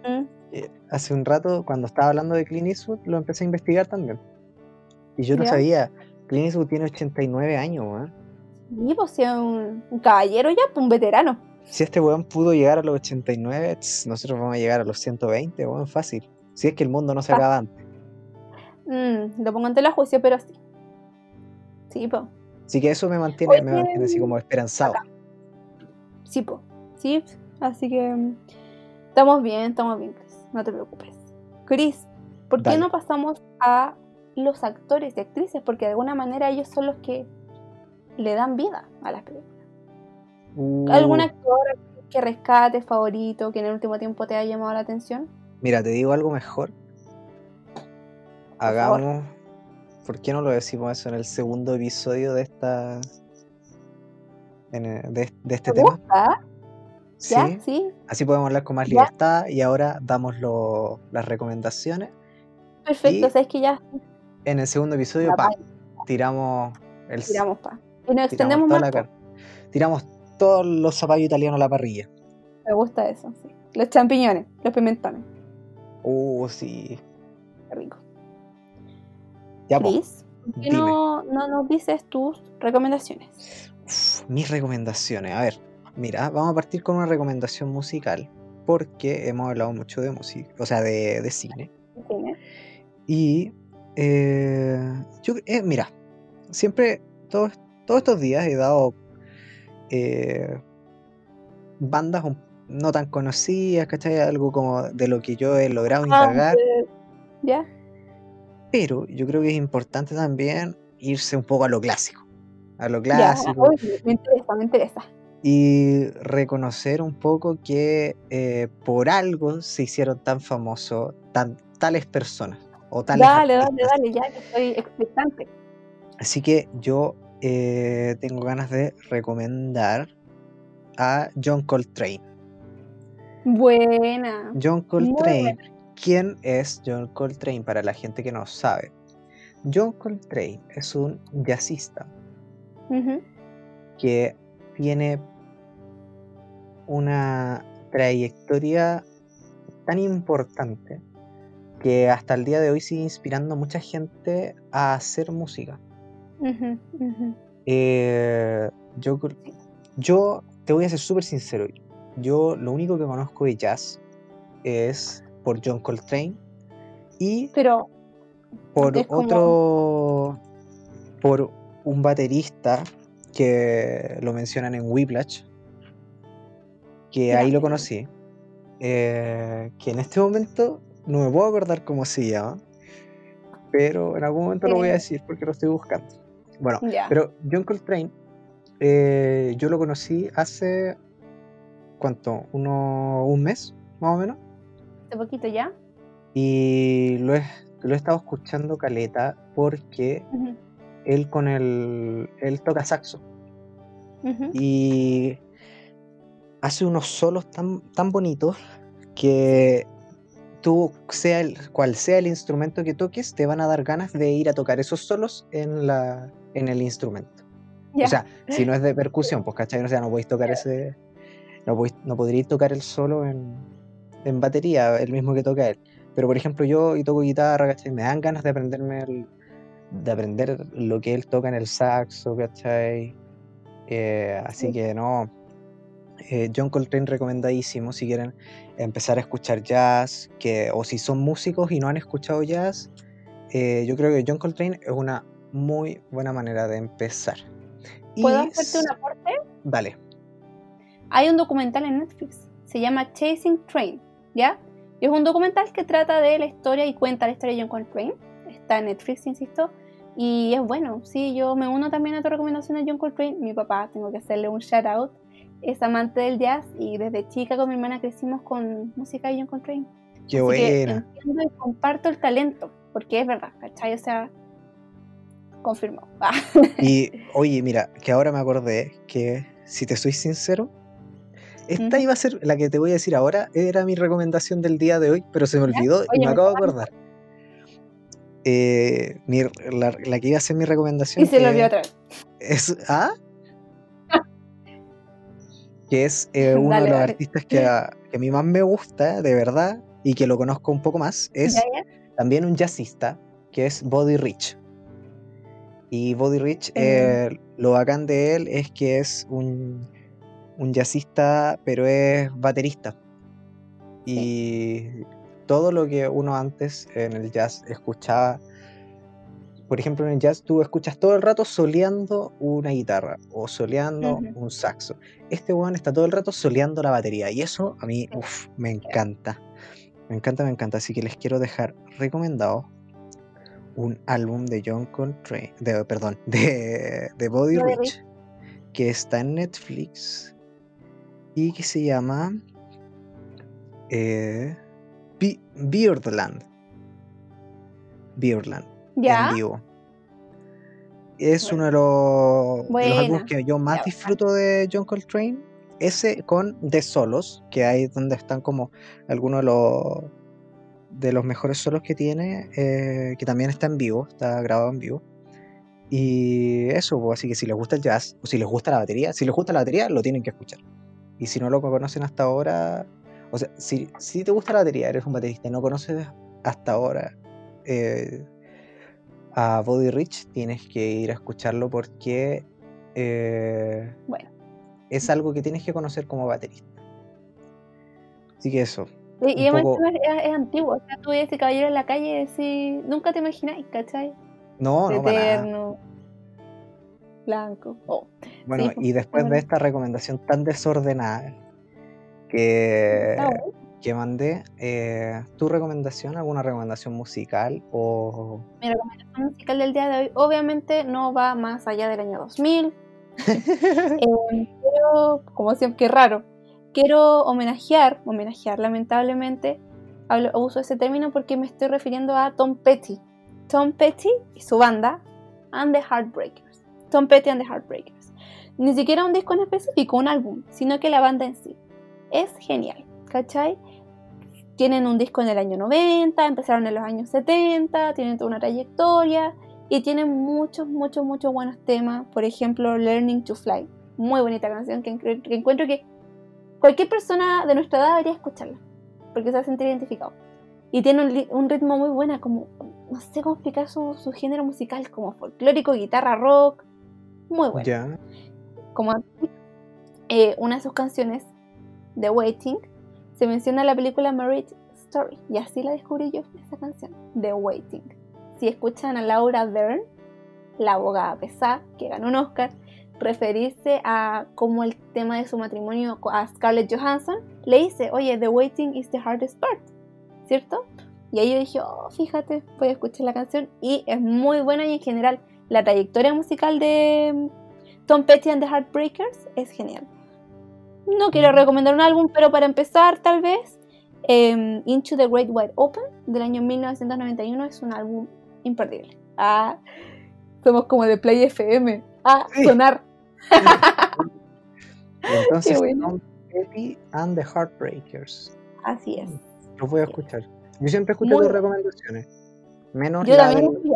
Mm, Eh, hace un rato, cuando estaba hablando de Clint Eastwood, lo empecé a investigar también. Y yo no ¿Ya? sabía. Clint Eastwood tiene 89 años, weón. Y pues si es un, un caballero ya, pues un veterano. Si este weón pudo llegar a los 89, tss, nosotros vamos a llegar a los 120, weón, fácil. Si es que el mundo no se acaba antes. Mm, lo pongo ante la juicio, pero sí. Sí, pues. Así que eso me mantiene, me mantiene así como esperanzado. Sí, po. Sí, así que mm, estamos bien, estamos bien, Chris. No te preocupes. Chris, ¿por qué no pasamos a los actores y actrices? Porque de alguna manera ellos son los que le dan vida a las películas. Uh, ¿Algún actor que rescate, favorito, que en el último tiempo te haya llamado la atención? Mira, te digo algo mejor. Hagamos. ¿Por qué no lo decimos eso en el segundo episodio de esta. en el- de, de este ¿Te tema? gusta? ¿Ya? Sí. ¿Sí? Así podemos hablar con más ¿Ya? libertad y ahora damos lo- las recomendaciones. Perfecto, sabes que ya En el segundo episodio, pa, tiramos el tiramos pa. Y nos extendemos más. la Tiramos todos los zapallos italianos a la parrilla. Me gusta eso, sí. Los champiñones, los pimentones. Uh, sí. Qué rico. Ya. Chris, ¿por qué no, no nos dices tus recomendaciones? Uf, mis recomendaciones. A ver, mira, vamos a partir con una recomendación musical. Porque hemos hablado mucho de música, o sea, de, de cine. Cine. Y eh, yo, eh, mira, siempre, todos, todos estos días he dado eh, bandas no tan conocidas, ¿cachai? Algo como de lo que yo he logrado Ah, indagar. eh, ¿Ya? Pero yo creo que es importante también irse un poco a lo clásico. A lo Ya, clásico. uy, me interesa, me interesa. y reconocer un poco que eh, por algo se hicieron tan famosos tan, tales personas o tales Dale, dale, dale, ya que estoy expectante. Así que yo eh, tengo ganas de recomendar a John Coltrane. Buena. John Coltrane, buena. ¿Quién es John Coltrane para la gente que no sabe? John Coltrane es un jazzista que tiene una trayectoria tan importante que hasta el día de hoy sigue inspirando a mucha gente a hacer música. Eh, yo, yo te voy a ser súper sincero. Yo lo único que conozco de jazz es por John Coltrane y Pero, por como- otro, por un baterista que lo mencionan en Whiplash, que ahí lo conocí, eh, que en este momento no me puedo acordar cómo se llama, pero en algún momento lo voy a decir porque lo estoy buscando. Bueno, pero John Coltrane, eh, yo lo conocí hace, ¿cuánto? Uno, un mes, más o menos. Hace poquito ya. Y lo he, lo he estado escuchando caleta porque él con el. él toca saxo. Y hace unos solos tan, tan bonitos que tú, sea el, cual sea el instrumento que toques, te van a dar ganas de ir a tocar esos solos en, la, en el instrumento. O sea, si no es de (laughs) percusión, pues cachai, o sea, no podéis tocar ese. No, podéis, no podríais tocar el solo en, en batería, el mismo que toca él. Pero por ejemplo, yo y toco guitarra, ¿cachai? Me dan ganas de aprenderme el- de aprender lo que él toca en el saxo, ¿cachai? Eh, así Sí. que no. eh, John Coltrane recomendadísimo si quieren empezar a escuchar jazz, que, o si son músicos y no han escuchado jazz, eh, yo creo que John Coltrane es una muy buena manera de empezar. ¿Puedo Y hacerte un aporte? Dale. Hay un documental en Netflix, se llama Chasing Train, ¿ya? Y es un documental que trata de la historia y cuenta la historia de John Coltrane. Está en Netflix, insisto. Y es bueno, sí, yo me uno también a tu recomendación de John Coltrane. Mi papá, tengo que hacerle un shout out, es amante del jazz y desde chica con mi hermana crecimos con música de John Coltrane. Qué buena. entiendo y comparto el talento, porque es verdad, ¿cachai? O sea, confirmó. (laughs) Y oye, mira, que ahora me acordé que, si te soy sincero, Esta iba a ser la que te voy a decir ahora, era mi recomendación del día de hoy, pero se me olvidó y me me acabo de acordar. Eh, mi- la, la que iba a ser mi Y recomendación se lo olvidó otra vez. es ¿ah? (laughs) que es eh, uno Dale, de los dale. artistas que a, que a mí más me gusta, de verdad, y que lo conozco un poco más, es ¿Ya, ya? también un jazzista, que es Body Rich. Y Body Rich, Mm. eh, lo bacán de él es que es un, un jazzista, pero es baterista. Y todo lo que uno antes en el jazz escuchaba, por ejemplo, en el jazz tú escuchas todo el rato soleando una guitarra o soleando un saxo. Este weón está todo el rato soleando la batería y eso a mí uf, me encanta. Me encanta, me encanta. Así que les quiero dejar recomendado un álbum de John Coltrane, de, perdón, de, de Body Rich, que está en Netflix y que se llama eh, Be- Beardland. Beardland ¿Ya? en vivo. Es Bueno. uno de los, de los álbumes que yo más Ya, disfruto de John Coltrane. Ese con The Solos, que hay donde están como algunos de los de los mejores solos que tiene, eh, que también está en vivo, está grabado en vivo. Y eso, pues, así que si les gusta el jazz, o si les gusta la batería, si les gusta la batería, lo tienen que escuchar. Y si no lo conocen hasta ahora, o sea, si, si te gusta la batería, eres un baterista y no conoces hasta ahora eh, a Body Rich, tienes que ir a escucharlo porque eh, Bueno. es algo que tienes que conocer como baterista. Así que eso. Y, y además poco- es, antiguo. O sea, tú ves ese caballero en la calle y decís, nunca te imagináis, ¿cachai? No, no, para nada. Blanco. Oh. Bueno, Sí, y después de esta recomendación tan desordenada que, que mandé, eh, ¿tu recomendación, alguna recomendación musical o Mi recomendación musical del día de hoy obviamente no va más allá del año 2000. (laughs) Eh, quiero, como siempre, qué raro, quiero homenajear, homenajear lamentablemente, hablo, uso ese término porque me estoy refiriendo a Tom Petty. Tom Petty y su banda, and the Heartbreakers. Tom Petty and the Heartbreakers. Ni siquiera un disco en específico, un álbum, sino que la banda en sí. Es genial, ¿cachai? Tienen un disco en el año 90, empezaron en los años 70, tienen toda una trayectoria y tienen muchos, muchos, muchos buenos temas. Por ejemplo, Learning to Fly. Muy bonita canción que, encuentro que cualquier persona de nuestra edad debería escucharla porque se va a sentir identificado. Y tiene un, un ritmo muy bueno, como, no sé cómo explicar su, su género musical, como folclórico, guitarra, rock. Muy bueno ya? como eh, una de sus canciones, The Waiting, se menciona en la película Marriage Story. Y así la descubrí yo, esa canción, The Waiting. Si escuchan a Laura Dern, la abogada pesada que ganó un Oscar, referirse a cómo el tema de su matrimonio a Scarlett Johansson, le dice, oye, The Waiting is the hardest part, ¿cierto? Y ahí yo dije, oh, fíjate, voy a escuchar la canción y es muy buena y en general la trayectoria musical de Tom Petty and the Heartbreakers es genial. No quiero Mm. recomendar un álbum, pero para empezar, tal vez, em, Into the Great Wide Open del año 1991 es un álbum imperdible. Ah, somos como de Play FM. Ah, Sí. sonar. (laughs) Entonces, bueno. Tom Petty and the Heartbreakers. Así es. Los voy a escuchar. Yo siempre escucho Muy tus recomendaciones. Menos Yo la, también escuché.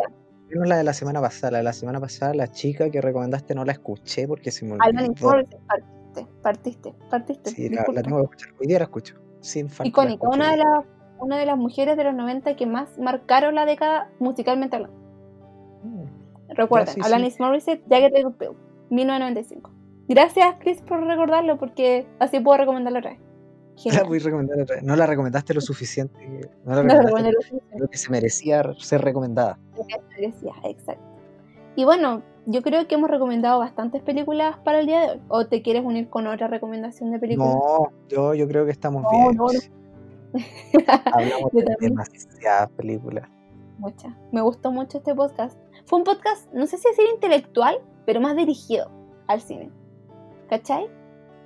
Menos la de la semana pasada. La de la semana pasada, la chica que recomendaste no la escuché porque se me olvidó. Partiste, partiste, partiste. Sí, la, la tengo que escuchar. Hoy día la escucho. Sin falta. Icónica, una de, las, una de las mujeres de los 90 que más marcaron la década musicalmente hablando. Mm. Recuerden, sí, sí. Alanis Morissette, Jagged Little Pill, 1995. Gracias, Chris, por recordarlo, porque así puedo recomendarlo otra vez. (laughs) La voy a recomendar otra vez. No la recomendaste lo suficiente. No la (laughs) recomendaste lo suficiente lo que se merecía ser recomendada. que merecía, exacto. Y bueno, yo creo que hemos recomendado bastantes películas para el día de hoy. ¿O te quieres unir con otra recomendación de película? No, yo, yo creo que estamos No, bien. no, no. (laughs) Hablamos de demasiadas películas. Muchas. Me gustó mucho este podcast. Fue un podcast, no sé si decir intelectual, pero más dirigido al cine. ¿Cachai?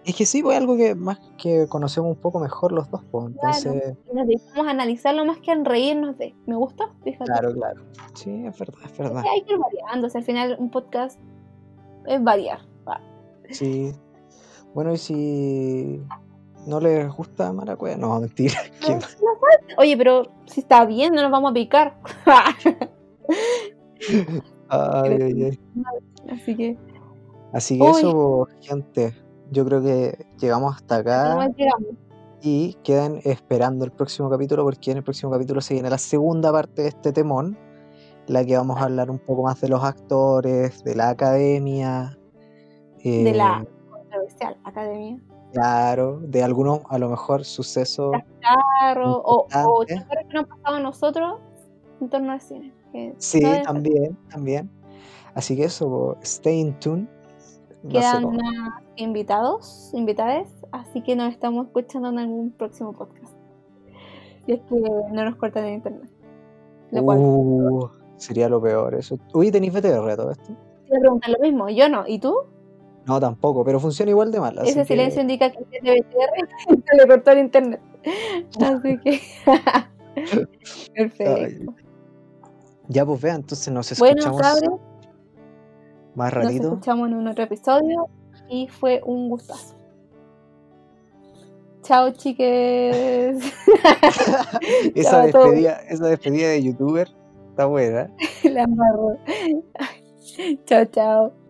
Es que sí, pues algo que más que conocemos un poco mejor los dos, pues. Entonces, nos dedicamos a analizarlo más que a reírnos de. Me gustó, fíjate. claro, claro. Sí, es verdad, es verdad. Sí, hay que ir variando. o sea, al final, un podcast es variar. va. Sí. Bueno, y si no les gusta Maracuya. No, mentira. (laughs) No, no. Oye, pero si está bien, no nos vamos a picar. (laughs) Ay, ay, ay. (laughs) Así que Así que Uy. eso, gente. Yo creo que llegamos hasta acá llegamos. y quedan esperando el próximo capítulo porque en el próximo capítulo se viene la segunda parte de este temón, la que vamos a hablar un poco más de los actores, de la academia, de eh, la controversial academia. claro, de algunos a lo mejor sucesos. Claro, o, o que nos han pasado a nosotros en torno al cine. Sí, no también, también. Así que eso, stay in tune. No sé Quedan más invitados, invitades, así que nos estamos escuchando en algún próximo podcast. Y es que no nos cortan el internet. Lo cual, Uh, sería lo peor eso. Uy, ¿tenéis BTR todo esto? te preguntar lo mismo, yo no, ¿y tú? No, tampoco, pero funciona igual de mal. Ese que- silencio indica que tiene BTR y se le cortó el internet. Así que. (laughs) (laughs) Perfecto. Ya pues vea, entonces nos Bueno, escuchamos cabros, más nos ratito. escuchamos en un otro episodio y fue un gustazo. Chao, chiques. (laughs) esa, Chao despedida, esa despedida de youtuber está buena. (laughs) La embarró. Chao, chao.